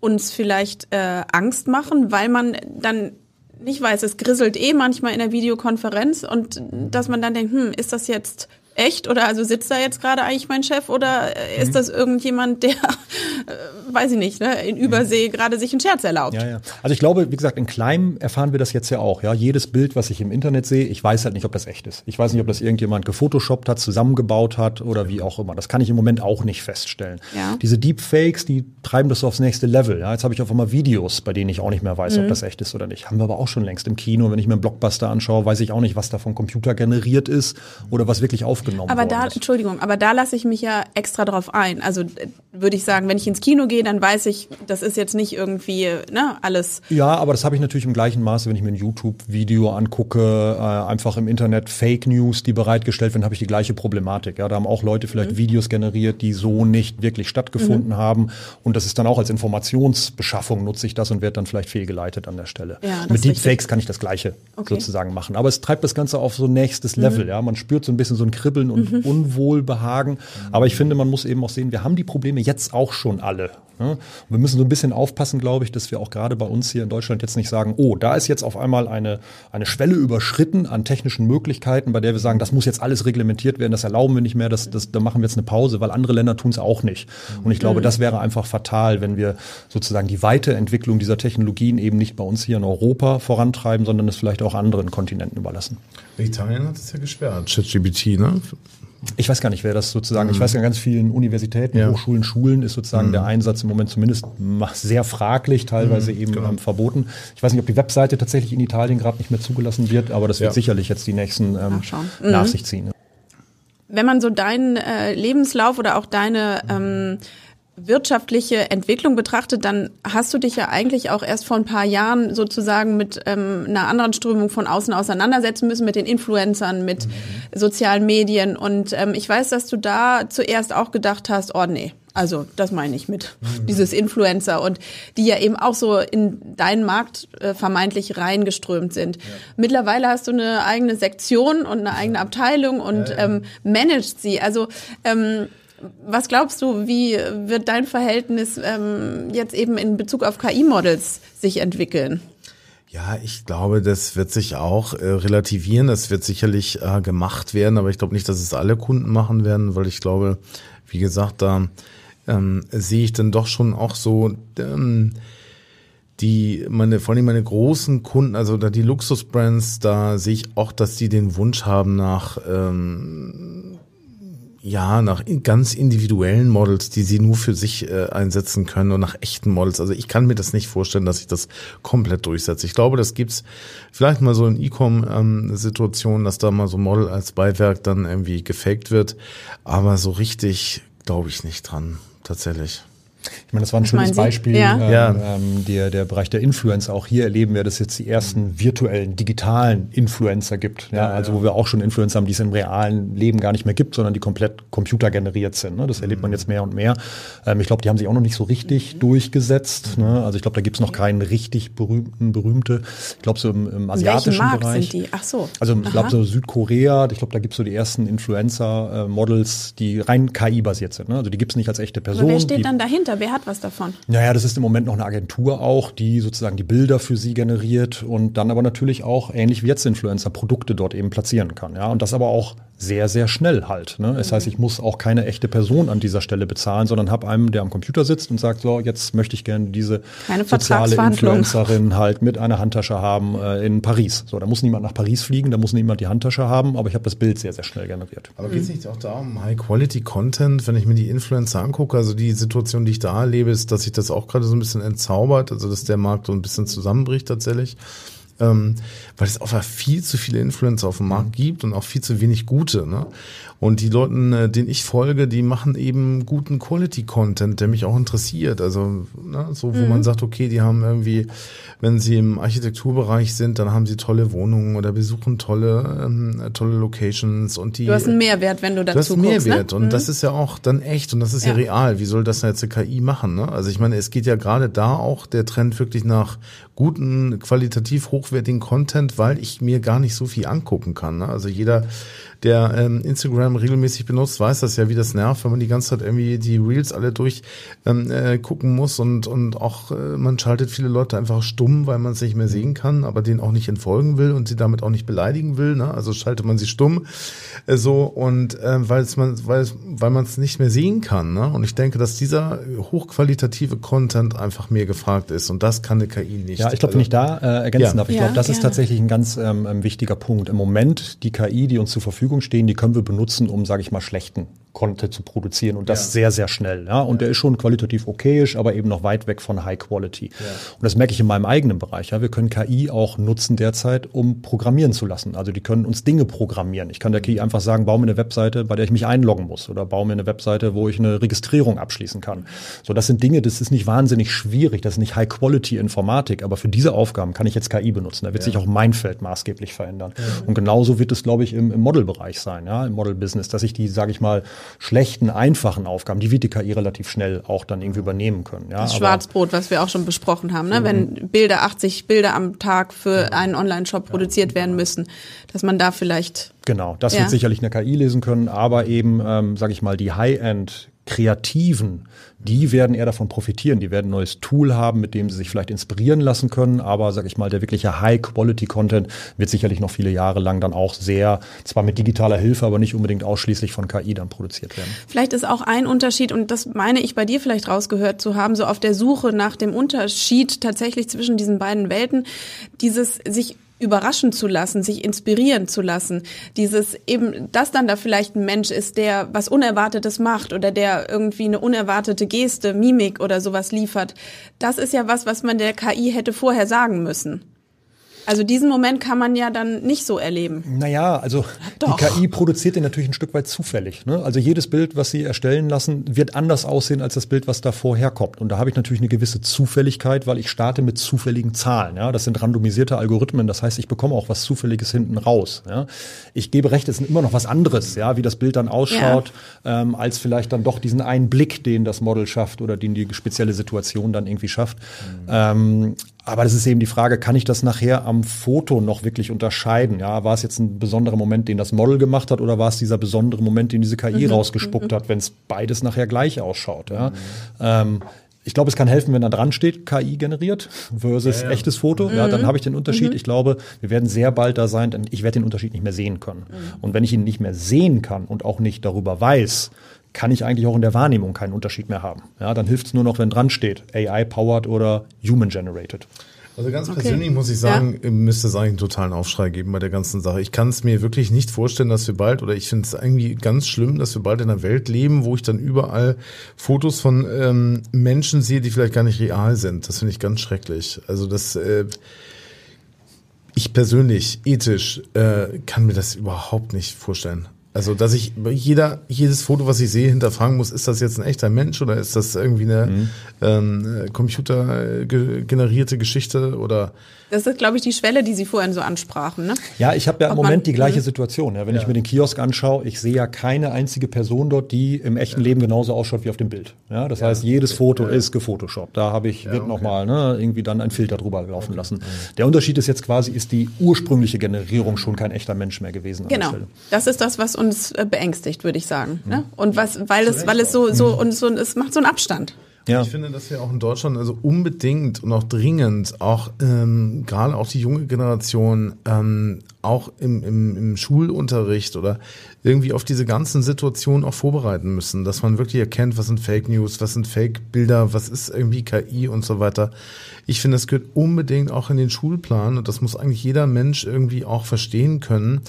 uns vielleicht äh, Angst machen, weil man dann nicht weiß, es grisselt eh manchmal in der Videokonferenz und dass man dann denkt, hm, ist das jetzt echt oder also sitzt da jetzt gerade eigentlich mein Chef oder äh, ist mhm. das irgendjemand, der, äh, weiß ich nicht, ne, in Übersee mhm. gerade sich einen Scherz erlaubt? Ja, ja. Also ich glaube, wie gesagt, in kleinem erfahren wir das jetzt ja auch. Ja, jedes Bild, was ich im Internet sehe, ich weiß halt nicht, ob das echt ist. Ich weiß nicht, ob das irgendjemand gefotoshoppt hat, zusammengebaut hat oder wie auch immer. Das kann ich im Moment auch nicht feststellen. Ja. Diese Deepfakes, die treiben das so aufs nächste Level. Ja, jetzt habe ich auf einmal Videos, bei denen ich auch nicht mehr weiß, mhm. ob das echt ist oder nicht. Haben wir aber auch schon längst im Kino. Wenn ich mir einen Blockbuster anschaue, weiß ich auch nicht, was da vom Computer generiert ist oder was wirklich aufgenommen aufgenommen aber da, ist. Entschuldigung, aber da lasse ich mich ja extra drauf ein. Also würde ich sagen, wenn ich ins Kino gehe, dann weiß ich, das ist jetzt nicht irgendwie ne, alles. Ja, aber das habe ich natürlich im gleichen Maße, wenn ich mir ein YouTube-Video angucke, äh, einfach im Internet Fake News, die bereitgestellt werden, habe ich die gleiche Problematik. Ja, da haben auch Leute vielleicht mhm. Videos generiert, die so nicht wirklich stattgefunden mhm. haben. Und das ist dann auch als Informationsbeschaffung nutze ich das und werde dann vielleicht fehlgeleitet an der Stelle. Ja, Mit Deepfakes kann ich das Gleiche okay. sozusagen machen. Aber es treibt das Ganze auf so nächstes mhm. Level. Ja, man spürt so ein bisschen so ein Kribbeln und mhm. Unwohlbehagen. Aber ich finde, man muss eben auch sehen, wir haben die Probleme jetzt auch schon alle. Ne? wir müssen so ein bisschen aufpassen, glaube ich, dass wir auch gerade bei uns hier in Deutschland jetzt nicht sagen, oh, da ist jetzt auf einmal eine, eine Schwelle überschritten an technischen Möglichkeiten, bei der wir sagen, das muss jetzt alles reglementiert werden, das erlauben wir nicht mehr, das, das, da machen wir jetzt eine Pause, weil andere Länder tun es auch nicht. Und ich glaube, mhm. das wäre einfach fatal, wenn wir sozusagen die Weiterentwicklung dieser Technologien eben nicht bei uns hier in Europa vorantreiben, sondern es vielleicht auch anderen Kontinenten überlassen. Italien hat es ja gesperrt, ChatGPT, ne? Ich weiß gar nicht, wer das sozusagen, mhm. ich weiß ja, ganz vielen Universitäten, ja. Hochschulen, Schulen ist sozusagen mhm. der Einsatz im Moment zumindest sehr fraglich, teilweise mhm, eben genau. ähm, verboten. Ich weiß nicht, ob die Webseite tatsächlich in Italien gerade nicht mehr zugelassen wird, aber das wird ja. sicherlich jetzt die nächsten ähm, nach mhm. sich ziehen. Wenn man so deinen äh, Lebenslauf oder auch deine ähm, wirtschaftliche Entwicklung betrachtet, dann hast du dich ja eigentlich auch erst vor ein paar Jahren sozusagen mit ähm, einer anderen Strömung von außen auseinandersetzen müssen, mit den Influencern, mit mhm. sozialen Medien. Und ähm, ich weiß, dass du da zuerst auch gedacht hast, oh nee, also das meine ich mit mhm. dieses Influencer und die ja eben auch so in deinen Markt äh, vermeintlich reingeströmt sind. Ja. Mittlerweile hast du eine eigene Sektion und eine eigene Abteilung und ja, ja. Ähm, managst sie. Also ähm, was glaubst du, wie wird dein Verhältnis ähm, jetzt eben in Bezug auf KI-Models sich entwickeln? Ja, ich glaube, das wird sich auch äh, relativieren. Das wird sicherlich äh, gemacht werden, aber ich glaube nicht, dass es alle Kunden machen werden, weil ich glaube, wie gesagt, da ähm, sehe ich dann doch schon auch so ähm, die meine vor allem meine großen Kunden, also da die Luxusbrands, da sehe ich auch, dass die den Wunsch haben nach ähm, ja, nach ganz individuellen Models, die sie nur für sich äh, einsetzen können und nach echten Models. Also ich kann mir das nicht vorstellen, dass sich das komplett durchsetzt. Ich glaube, das gibt's vielleicht mal so in E-Com-Situationen, dass da mal so ein Model als Beiwerk dann irgendwie gefaked wird. Aber so richtig glaube ich nicht dran, tatsächlich. Ich meine, das war ein schönes Beispiel, ja. Ähm, Ja. ähm, der, der Bereich der Influencer. Auch hier erleben wir, dass es jetzt die ersten virtuellen, digitalen Influencer gibt. Ja, Ja, also ja. wo wir auch schon Influencer haben, die es im realen Leben gar nicht mehr gibt, sondern die komplett computergeneriert sind. Ne? Das erlebt man jetzt mehr und mehr. Ähm, ich glaube, die haben sich auch noch nicht so richtig durchgesetzt. Ne? Also ich glaube, da gibt es noch keinen richtig berühmten, berühmte. Ich glaube, so im, im asiatischen Markt Bereich. sind die? Ach so. Also ich glaube so Südkorea, ich glaube, da gibt es so die ersten Influencer-Models, die rein KI-basiert sind. Ne? Also die gibt es nicht als echte Person. Aber wer die, steht dann dahinter? Wer hat was davon? naja, das ist im Moment noch eine Agentur auch, die sozusagen die Bilder für sie generiert und dann aber natürlich auch, ähnlich wie jetzt Influencer, Produkte dort eben platzieren kann. Ja, und das aber auch sehr, sehr schnell halt. Ne? Das heißt, ich muss auch keine echte Person an dieser Stelle bezahlen, sondern habe einen, der am Computer sitzt und sagt, so, jetzt möchte ich gerne diese Keine soziale. Influencerin halt mit einer Handtasche haben äh, in Paris. So, da muss niemand nach Paris fliegen, da muss niemand die Handtasche haben, aber ich habe das Bild sehr, sehr schnell generiert. Aber geht es nicht auch da um High-Quality-Content, wenn ich mir die Influencer angucke? Also die Situation, die ich da erlebe, ist, dass sich das auch gerade so ein bisschen entzaubert, also dass der Markt so ein bisschen zusammenbricht tatsächlich. Ähm, weil es einfach viel zu viele Influencer auf dem Markt gibt und auch viel zu wenig gute. Ne? Und die Leuten, äh, denen ich folge, die machen eben guten Quality-Content, der mich auch interessiert. Also ne, so, wo man sagt, okay, die haben irgendwie, wenn sie im Architekturbereich sind, dann haben sie tolle Wohnungen oder besuchen tolle, ähm, tolle Locations und die. Du hast einen Mehrwert, wenn du Du dazu hast guckst. Mehrwert ne? und das ist ja auch dann echt und das ist ja, Ja. real. Wie soll das jetzt eine KI machen? Ne? Also ich meine, es geht ja gerade da auch der Trend wirklich nach guten, qualitativ hochwertigen Content, weil ich mir gar nicht so viel angucken kann. Ne? Also jeder, der ähm, Instagram regelmäßig benutzt, weiß das ja, wie das nervt, wenn man die ganze Zeit irgendwie die Reels alle durch ähm, äh, gucken muss und und auch äh, man schaltet viele Leute einfach stumm, weil man es nicht mehr sehen kann, aber denen auch nicht entfolgen will und sie damit auch nicht beleidigen will. Ne? Also schaltet man sie stumm äh, so und äh, weil es man weil es- weil man es nicht mehr sehen kann. Ne? Und ich denke, dass dieser hochqualitative Content einfach mehr gefragt ist und das kann eine KI nicht. Ja, ich glaube, Also- wenn ich da äh, ergänzen Ja. darf, ich Ja, glaube, das ist gerne. tatsächlich ein ganz ähm, ähm, wichtiger Punkt. Im Moment, die KI, die uns zur Verfügung stehen, die können wir benutzen, um, sage ich mal, schlechten Content zu produzieren und das Ja. sehr, sehr schnell. Ja? Und der ist schon qualitativ okayisch, aber eben noch weit weg von High Quality. Und das merke ich in meinem eigenen Bereich. Ja? Wir können KI auch nutzen derzeit, um programmieren zu lassen. Also die können uns Dinge programmieren. Ich kann der KI einfach sagen, baue mir eine Webseite, bei der ich mich einloggen muss oder baue mir eine Webseite, wo ich eine Registrierung abschließen kann. So, das sind Dinge, das ist nicht wahnsinnig schwierig, das ist nicht High-Quality-Informatik, aber für diese Aufgaben kann ich jetzt KI benutzen. Da wird sich auch mein Feld maßgeblich verändern. Und genauso wird es, glaube ich, im, im Model-Bereich sein, ja, im Model-Business, dass ich die, sage ich mal, schlechten, einfachen Aufgaben, die wird die KI relativ schnell auch dann irgendwie übernehmen können. Ja, Das aber- Schwarzbrot, was wir auch schon besprochen haben, ne? wenn Bilder, 80 Bilder am Tag für einen Online-Shop produziert werden müssen, dass man da vielleicht Genau, das wird sicherlich eine KI lesen können, aber eben, ähm, sage ich mal, die High-End Kreativen, die werden eher davon profitieren. Die werden ein neues Tool haben, mit dem sie sich vielleicht inspirieren lassen können. Aber, sage ich mal, der wirkliche High-Quality-Content wird sicherlich noch viele Jahre lang dann auch sehr, zwar mit digitaler Hilfe, aber nicht unbedingt ausschließlich von KI dann produziert werden. Vielleicht ist auch ein Unterschied, und das meine ich bei dir vielleicht rausgehört zu haben, so auf der Suche nach dem Unterschied tatsächlich zwischen diesen beiden Welten, dieses sich überraschen zu lassen, sich inspirieren zu lassen, dieses eben, dass dann da vielleicht ein Mensch ist, der was Unerwartetes macht oder der irgendwie eine unerwartete Geste, Mimik oder sowas liefert. Das ist ja was, was man der KI hätte vorher sagen müssen. Also diesen Moment kann man ja dann nicht so erleben. Naja, also Doch. die KI produziert den natürlich ein Stück weit zufällig. Ne? Also jedes Bild, was sie erstellen lassen, wird anders aussehen als das Bild, was davor herkommt. Und da habe ich natürlich eine gewisse Zufälligkeit, weil ich starte mit zufälligen Zahlen. Ja? Das sind randomisierte Algorithmen, das heißt, ich bekomme auch was Zufälliges hinten raus. Ja? Ich gebe recht, es ist immer noch was anderes, ja, wie das Bild dann ausschaut, ähm, als vielleicht dann doch diesen einen Blick, den das Model schafft oder den die spezielle Situation dann irgendwie schafft. Ähm, aber das ist eben die Frage, kann ich das nachher am Foto noch wirklich unterscheiden? Ja, war es jetzt ein besonderer Moment, den das Model gemacht hat, oder war es dieser besondere Moment, den diese KI rausgespuckt hat, wenn es beides nachher gleich ausschaut? Ja? Ähm, ich glaube, es kann helfen, wenn da dran steht, KI generiert versus echtes Foto. Ja, dann habe ich den Unterschied. Ich glaube, wir werden sehr bald da sein, denn ich werde den Unterschied nicht mehr sehen können. Und wenn ich ihn nicht mehr sehen kann und auch nicht darüber weiß, kann ich eigentlich auch in der Wahrnehmung keinen Unterschied mehr haben. Ja, dann hilft es nur noch, wenn dran steht, AI-powered oder human-generated. Also ganz okay. persönlich muss ich sagen, ja. müsste es eigentlich einen totalen Aufschrei geben bei der ganzen Sache. Ich kann es mir wirklich nicht vorstellen, dass wir bald, oder ich finde es irgendwie ganz schlimm, dass wir bald in einer Welt leben, wo ich dann überall Fotos von ähm, Menschen sehe, die vielleicht gar nicht real sind. Das finde ich ganz schrecklich. Also das äh, ich persönlich, ethisch, äh, kann mir das überhaupt nicht vorstellen. Also, dass ich jeder, jedes Foto, was ich sehe, hinterfragen muss, ist das jetzt ein echter Mensch oder ist das irgendwie eine mhm. ähm, computergenerierte Geschichte oder das ist, glaube ich, die Schwelle, die Sie vorhin so ansprachen. Ne? Ja, ich habe ja im Ob Moment die gleiche mhm. Situation. Ja, wenn ja. ich mir den Kiosk anschaue, ich sehe ja keine einzige Person dort, die im echten ja. Leben genauso ausschaut wie auf dem Bild. Ja, das heißt, jedes Foto ist gefotoshoppt. Da habe ich, wird okay. nochmal ne, irgendwie dann ein Filter drüber laufen okay. lassen. Mhm. Der Unterschied ist jetzt quasi, ist die ursprüngliche Generierung schon kein echter Mensch mehr gewesen. Genau. Das ist das, was uns äh, beängstigt, würde ich sagen. Ne? Mhm. Und was, weil es, weil es so, so, und so, es macht so einen Abstand. Ja. Ich finde, dass wir auch in Deutschland also unbedingt und auch dringend auch ähm, gerade auch die junge Generation ähm, auch im, im, im Schulunterricht oder irgendwie auf diese ganzen Situationen auch vorbereiten müssen, dass man wirklich erkennt, was sind Fake News, was sind Fake Bilder, was ist irgendwie KI und so weiter. Ich finde, das gehört unbedingt auch in den Schulplan und das muss eigentlich jeder Mensch irgendwie auch verstehen können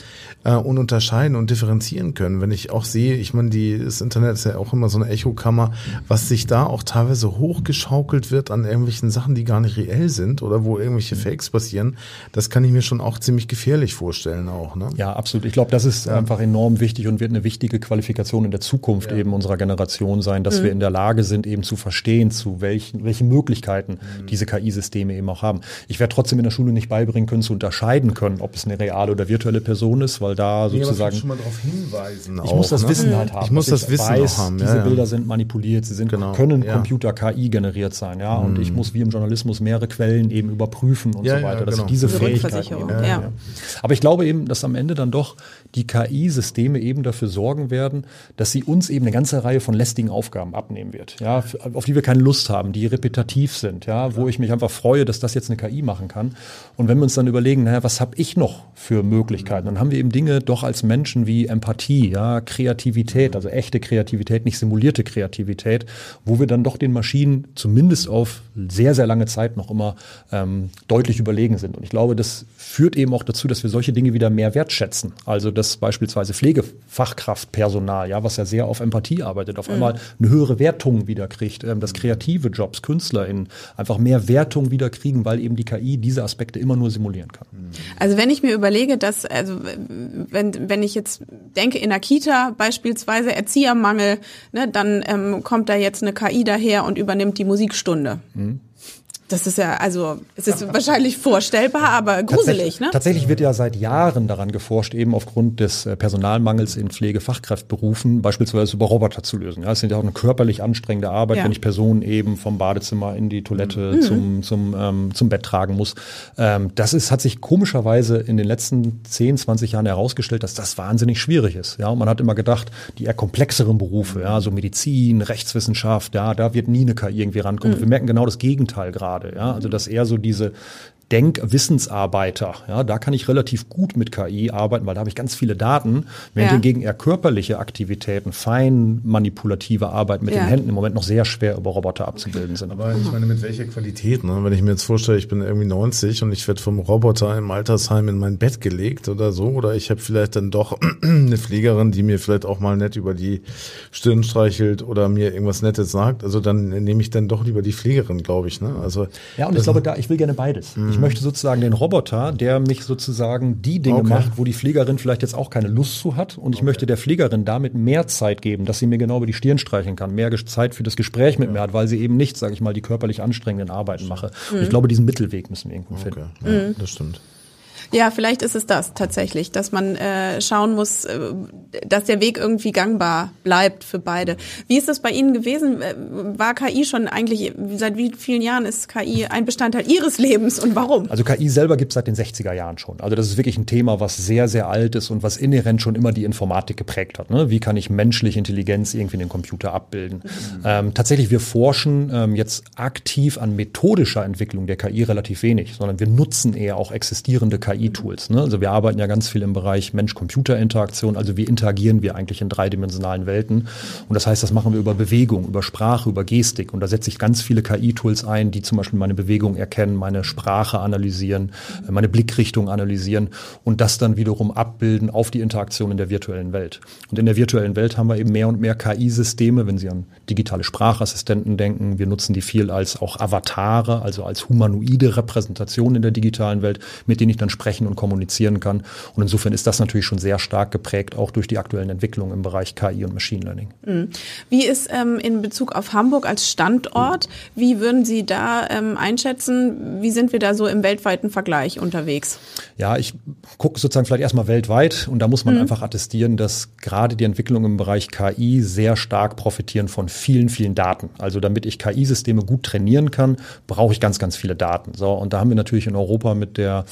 äh, und unterscheiden und differenzieren können. Wenn ich auch sehe, ich meine, die, das Internet ist ja auch immer so eine Echokammer, was sich da auch teilweise hochgeschaukelt wird an irgendwelchen Sachen, die gar nicht reell sind oder wo irgendwelche Fakes passieren, das kann ich mir schon auch ziemlich gefährlich vorstellen auch. Ne? Ja, absolut. Ich glaube, das ist ja. einfach enorm wichtig und wird eine wichtige Qualifikation in der Zukunft ja. eben unserer Generation sein, dass mhm. wir in der Lage sind, eben zu verstehen, zu welchen, welche Möglichkeiten mhm. diese KI KI-Systeme eben auch haben. Ich werde trotzdem in der Schule nicht beibringen können, zu unterscheiden können, ob es eine reale oder virtuelle Person ist, weil da nee, sozusagen. schon mal darauf hinweisen. Ich auch, muss das ne? Wissen halt haben. Ich muss das ich Wissen weiß, haben. Ja, diese ja. Bilder sind manipuliert, sie sind, genau. können ja. Computer KI generiert sein, ja. Und ich mhm. muss wie im Journalismus mehrere Quellen eben überprüfen und so weiter. dass genau. ich diese Fähigkeiten. Ja, Aber ich glaube eben, dass am Ende dann doch die KI-Systeme eben dafür sorgen werden, dass sie uns eben eine ganze Reihe von lästigen Aufgaben abnehmen wird, ja, auf die wir keine Lust haben, die repetitiv sind, ja, wo ich mich einfach freue, dass das jetzt eine KI machen kann. Und wenn wir uns dann überlegen, naja, was habe ich noch für Möglichkeiten, dann haben wir eben Dinge doch als Menschen wie Empathie, ja, Kreativität, also echte Kreativität, nicht simulierte Kreativität, wo wir dann doch den Maschinen zumindest auf sehr, sehr lange Zeit noch immer ähm, deutlich überlegen sind. Und ich glaube, das führt eben auch dazu, dass wir solche Dinge wieder mehr wertschätzen. Also dass beispielsweise Pflegefachkraftpersonal, ja, was ja sehr auf Empathie arbeitet, auf mhm. einmal eine höhere Wertung wieder kriegt, ähm, dass kreative Jobs, KünstlerInnen einfach mehr Wertung wieder kriegen, weil eben die KI diese Aspekte immer nur simulieren kann. Also wenn ich mir überlege, dass, also wenn, wenn ich jetzt denke, in der Kita beispielsweise Erziehermangel, ne, dann ähm, kommt da jetzt eine KI daher und übernimmt die Musikstunde. Mhm. Das ist ja, also es ist wahrscheinlich vorstellbar, aber gruselig, tatsächlich, ne? Tatsächlich wird ja seit Jahren daran geforscht, eben aufgrund des äh, Personalmangels in Pflegefachkräftberufen beispielsweise über Roboter zu lösen. Ja, es sind ja auch eine körperlich anstrengende Arbeit, ja. wenn ich Personen eben vom Badezimmer in die Toilette mhm. zum, zum, ähm, zum Bett tragen muss. Ähm, das ist, hat sich komischerweise in den letzten 10, 20 Jahren herausgestellt, dass das wahnsinnig schwierig ist. Ja, und man hat immer gedacht, die eher komplexeren Berufe, ja, so Medizin, Rechtswissenschaft, ja, da wird nie eine KI irgendwie rankommen. Mhm. Wir merken genau das Gegenteil gerade gerade. Ja? Also dass eher so diese Denkwissensarbeiter. Ja, da kann ich relativ gut mit KI arbeiten, weil da habe ich ganz viele Daten. Während ja. hingegen eher körperliche Aktivitäten, fein manipulative Arbeit mit ja. den Händen im Moment noch sehr schwer über Roboter abzubilden sind. Aber ich meine, mit welcher Qualität? Ne? Wenn ich mir jetzt vorstelle, ich bin irgendwie 90 und ich werde vom Roboter im Altersheim in mein Bett gelegt oder so, oder ich habe vielleicht dann doch eine Pflegerin, die mir vielleicht auch mal nett über die Stirn streichelt oder mir irgendwas Nettes sagt. Also dann nehme ich dann doch lieber die Pflegerin, glaube ich. Ne? Also ja, und ich glaube, da ich will gerne beides. Mhm. Ich möchte sozusagen den Roboter, der mich sozusagen die Dinge okay. macht, wo die Pflegerin vielleicht jetzt auch keine Lust zu hat. Und ich okay. möchte der Pflegerin damit mehr Zeit geben, dass sie mir genau über die Stirn streichen kann, mehr Zeit für das Gespräch mit ja. mir hat, weil sie eben nicht, sage ich mal, die körperlich anstrengenden Arbeiten mache. Mhm. Und ich glaube, diesen Mittelweg müssen wir irgendwo okay. finden. Ja, mhm. Das stimmt. Ja, vielleicht ist es das tatsächlich, dass man äh, schauen muss, äh, dass der Weg irgendwie gangbar bleibt für beide. Wie ist das bei Ihnen gewesen? Äh, war KI schon eigentlich, seit wie vielen Jahren ist KI ein Bestandteil Ihres Lebens und warum? Also KI selber gibt es seit den 60er Jahren schon. Also das ist wirklich ein Thema, was sehr, sehr alt ist und was inhärent schon immer die Informatik geprägt hat. Ne? Wie kann ich menschliche Intelligenz irgendwie in den Computer abbilden? Mhm. Ähm, tatsächlich, wir forschen ähm, jetzt aktiv an methodischer Entwicklung der KI relativ wenig, sondern wir nutzen eher auch existierende KI KI-Tools. Ne? Also wir arbeiten ja ganz viel im Bereich Mensch-Computer-Interaktion, also wie interagieren wir eigentlich in dreidimensionalen Welten. Und das heißt, das machen wir über Bewegung, über Sprache, über Gestik. Und da setze ich ganz viele KI-Tools ein, die zum Beispiel meine Bewegung erkennen, meine Sprache analysieren, äh, meine Blickrichtung analysieren und das dann wiederum abbilden auf die Interaktion in der virtuellen Welt. Und in der virtuellen Welt haben wir eben mehr und mehr KI-Systeme, wenn Sie an digitale Sprachassistenten denken. Wir nutzen die viel als auch Avatare, also als humanoide Repräsentation in der digitalen Welt, mit denen ich dann sprechen und kommunizieren kann. Und insofern ist das natürlich schon sehr stark geprägt, auch durch die aktuellen Entwicklungen im Bereich KI und Machine Learning. Mhm. Wie ist ähm, in Bezug auf Hamburg als Standort, wie würden Sie da ähm, einschätzen, wie sind wir da so im weltweiten Vergleich unterwegs? Ja, ich gucke sozusagen vielleicht erstmal weltweit und da muss man mhm. einfach attestieren, dass gerade die Entwicklungen im Bereich KI sehr stark profitieren von vielen, vielen Daten. Also damit ich KI-Systeme gut trainieren kann, brauche ich ganz, ganz viele Daten. So, und da haben wir natürlich in Europa mit der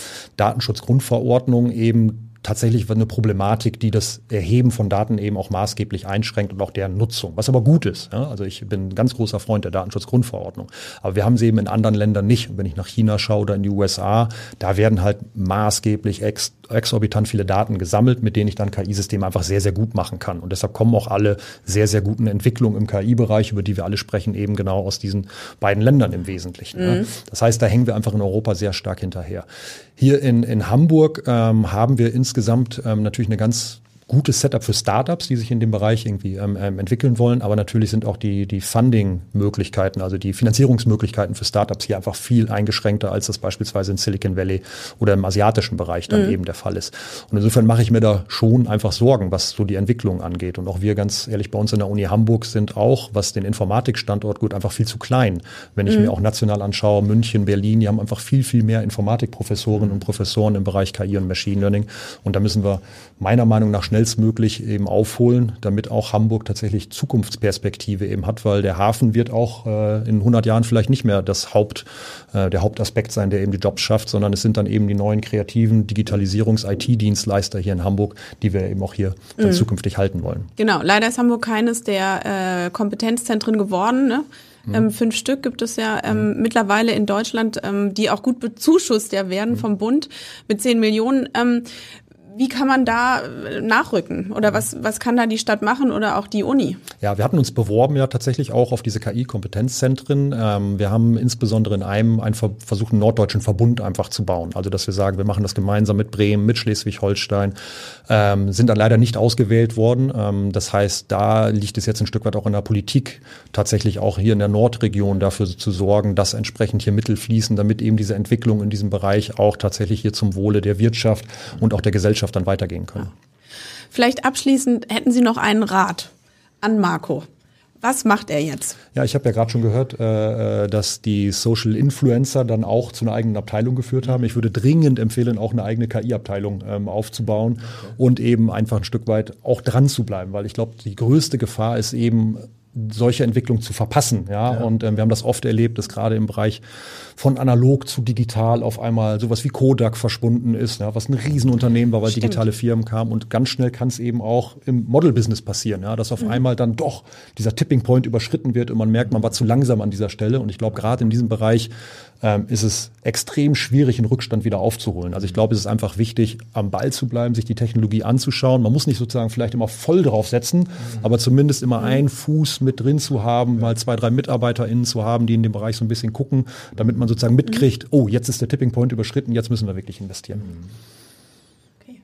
Datenschutzgrundverordnung eben tatsächlich eine Problematik, die das Erheben von Daten eben auch maßgeblich einschränkt und auch deren Nutzung, was aber gut ist. Ja? Also ich bin ein ganz großer Freund der Datenschutzgrundverordnung. Aber wir haben sie eben in anderen Ländern nicht. Und wenn ich nach China schaue oder in die USA, da werden halt maßgeblich ex exorbitant viele Daten gesammelt, mit denen ich dann KI-Systeme einfach sehr, sehr gut machen kann. Und deshalb kommen auch alle sehr, sehr guten Entwicklungen im KI-Bereich, über die wir alle sprechen, eben genau aus diesen beiden Ländern im Wesentlichen. Mhm. Ja? Das heißt, da hängen wir einfach in Europa sehr stark hinterher. Hier in, in Hamburg ähm, haben wir insgesamt ähm, natürlich eine ganz gutes Setup für Startups, die sich in dem Bereich irgendwie ähm, ähm, entwickeln wollen. Aber natürlich sind auch die, die Funding-Möglichkeiten, also die Finanzierungsmöglichkeiten für Startups hier einfach viel eingeschränkter, als das beispielsweise in Silicon Valley oder im asiatischen Bereich dann mhm. eben der Fall ist. Und insofern mache ich mir da schon einfach Sorgen, was so die Entwicklung angeht. Und auch wir ganz ehrlich bei uns in der Uni Hamburg sind auch, was den Informatikstandort gut, einfach viel zu klein. Wenn ich mhm. mir auch national anschaue, München, Berlin, die haben einfach viel, viel mehr Informatikprofessorinnen und Professoren im Bereich KI und Machine Learning. Und da müssen wir meiner Meinung nach schnell schnellstmöglich eben aufholen, damit auch Hamburg tatsächlich Zukunftsperspektive eben hat, weil der Hafen wird auch äh, in 100 Jahren vielleicht nicht mehr das Haupt, äh, der Hauptaspekt sein, der eben die Jobs schafft, sondern es sind dann eben die neuen kreativen Digitalisierungs-IT-Dienstleister hier in Hamburg, die wir eben auch hier dann mhm. zukünftig halten wollen. Genau, leider ist Hamburg keines der äh, Kompetenzzentren geworden. Ne? Mhm. Ähm, fünf Stück gibt es ja ähm, mhm. mittlerweile in Deutschland, ähm, die auch gut bezuschusst ja werden vom Bund mit zehn Millionen. Wie kann man da äh, nachrücken? Oder was, was kann da die Stadt machen oder auch die Uni? Ja, wir hatten uns beworben ja tatsächlich auch auf diese KI-Kompetenzzentren. Ähm, wir haben insbesondere in einem einen versucht, einen norddeutschen Verbund einfach zu bauen. Also, dass wir sagen, wir machen das gemeinsam mit Bremen, mit Schleswig-Holstein, ähm, sind dann leider nicht ausgewählt worden. Ähm, das heißt, da liegt es jetzt ein Stück weit auch in der Politik, tatsächlich auch hier in der Nordregion dafür zu sorgen, dass entsprechend hier Mittel fließen, damit eben diese Entwicklung in diesem Bereich auch tatsächlich hier zum Wohle der Wirtschaft und auch der Gesellschaft Gesellschaft dann weitergehen können. Vielleicht abschließend hätten Sie noch einen Rat an Marco. Was macht er jetzt? Ja, ich habe ja gerade schon gehört, äh, äh, dass die Social Influencer dann auch zu einer eigenen Abteilung geführt haben. Ich würde dringend empfehlen, auch eine eigene KI-Abteilung ähm, aufzubauen okay. und eben einfach ein Stück weit auch dran zu bleiben, weil ich glaube, die größte Gefahr ist eben solche Entwicklung zu verpassen. Ja, ja. und ähm, wir haben das oft erlebt, dass gerade im Bereich von analog zu digital auf einmal sowas wie Kodak verschwunden ist, ja, was ein Riesenunternehmen war, weil Stimmt. digitale Firmen kamen und ganz schnell kann es eben auch im Model-Business passieren, ja, dass auf mhm. einmal dann doch dieser Tipping Point überschritten wird und man merkt, man war zu langsam an dieser Stelle und ich glaube, gerade in diesem Bereich ähm, ist es extrem schwierig, einen Rückstand wieder aufzuholen. Also ich glaube, es ist einfach wichtig, am Ball zu bleiben, sich die Technologie anzuschauen. Man muss nicht sozusagen vielleicht immer voll drauf setzen, mhm. aber zumindest immer mhm. einen Fuß mit drin zu haben, mal zwei, drei MitarbeiterInnen zu haben, die in dem Bereich so ein bisschen gucken, damit man sozusagen mitkriegt, mhm. oh, jetzt ist der Tipping Point überschritten, jetzt müssen wir wirklich investieren. Okay.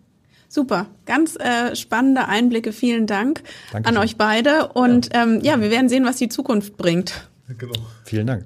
Super, ganz äh, spannende Einblicke. Vielen Dank Dankeschön. an euch beide. Und ja. Ähm, ja, wir werden sehen, was die Zukunft bringt. Genau. Vielen Dank.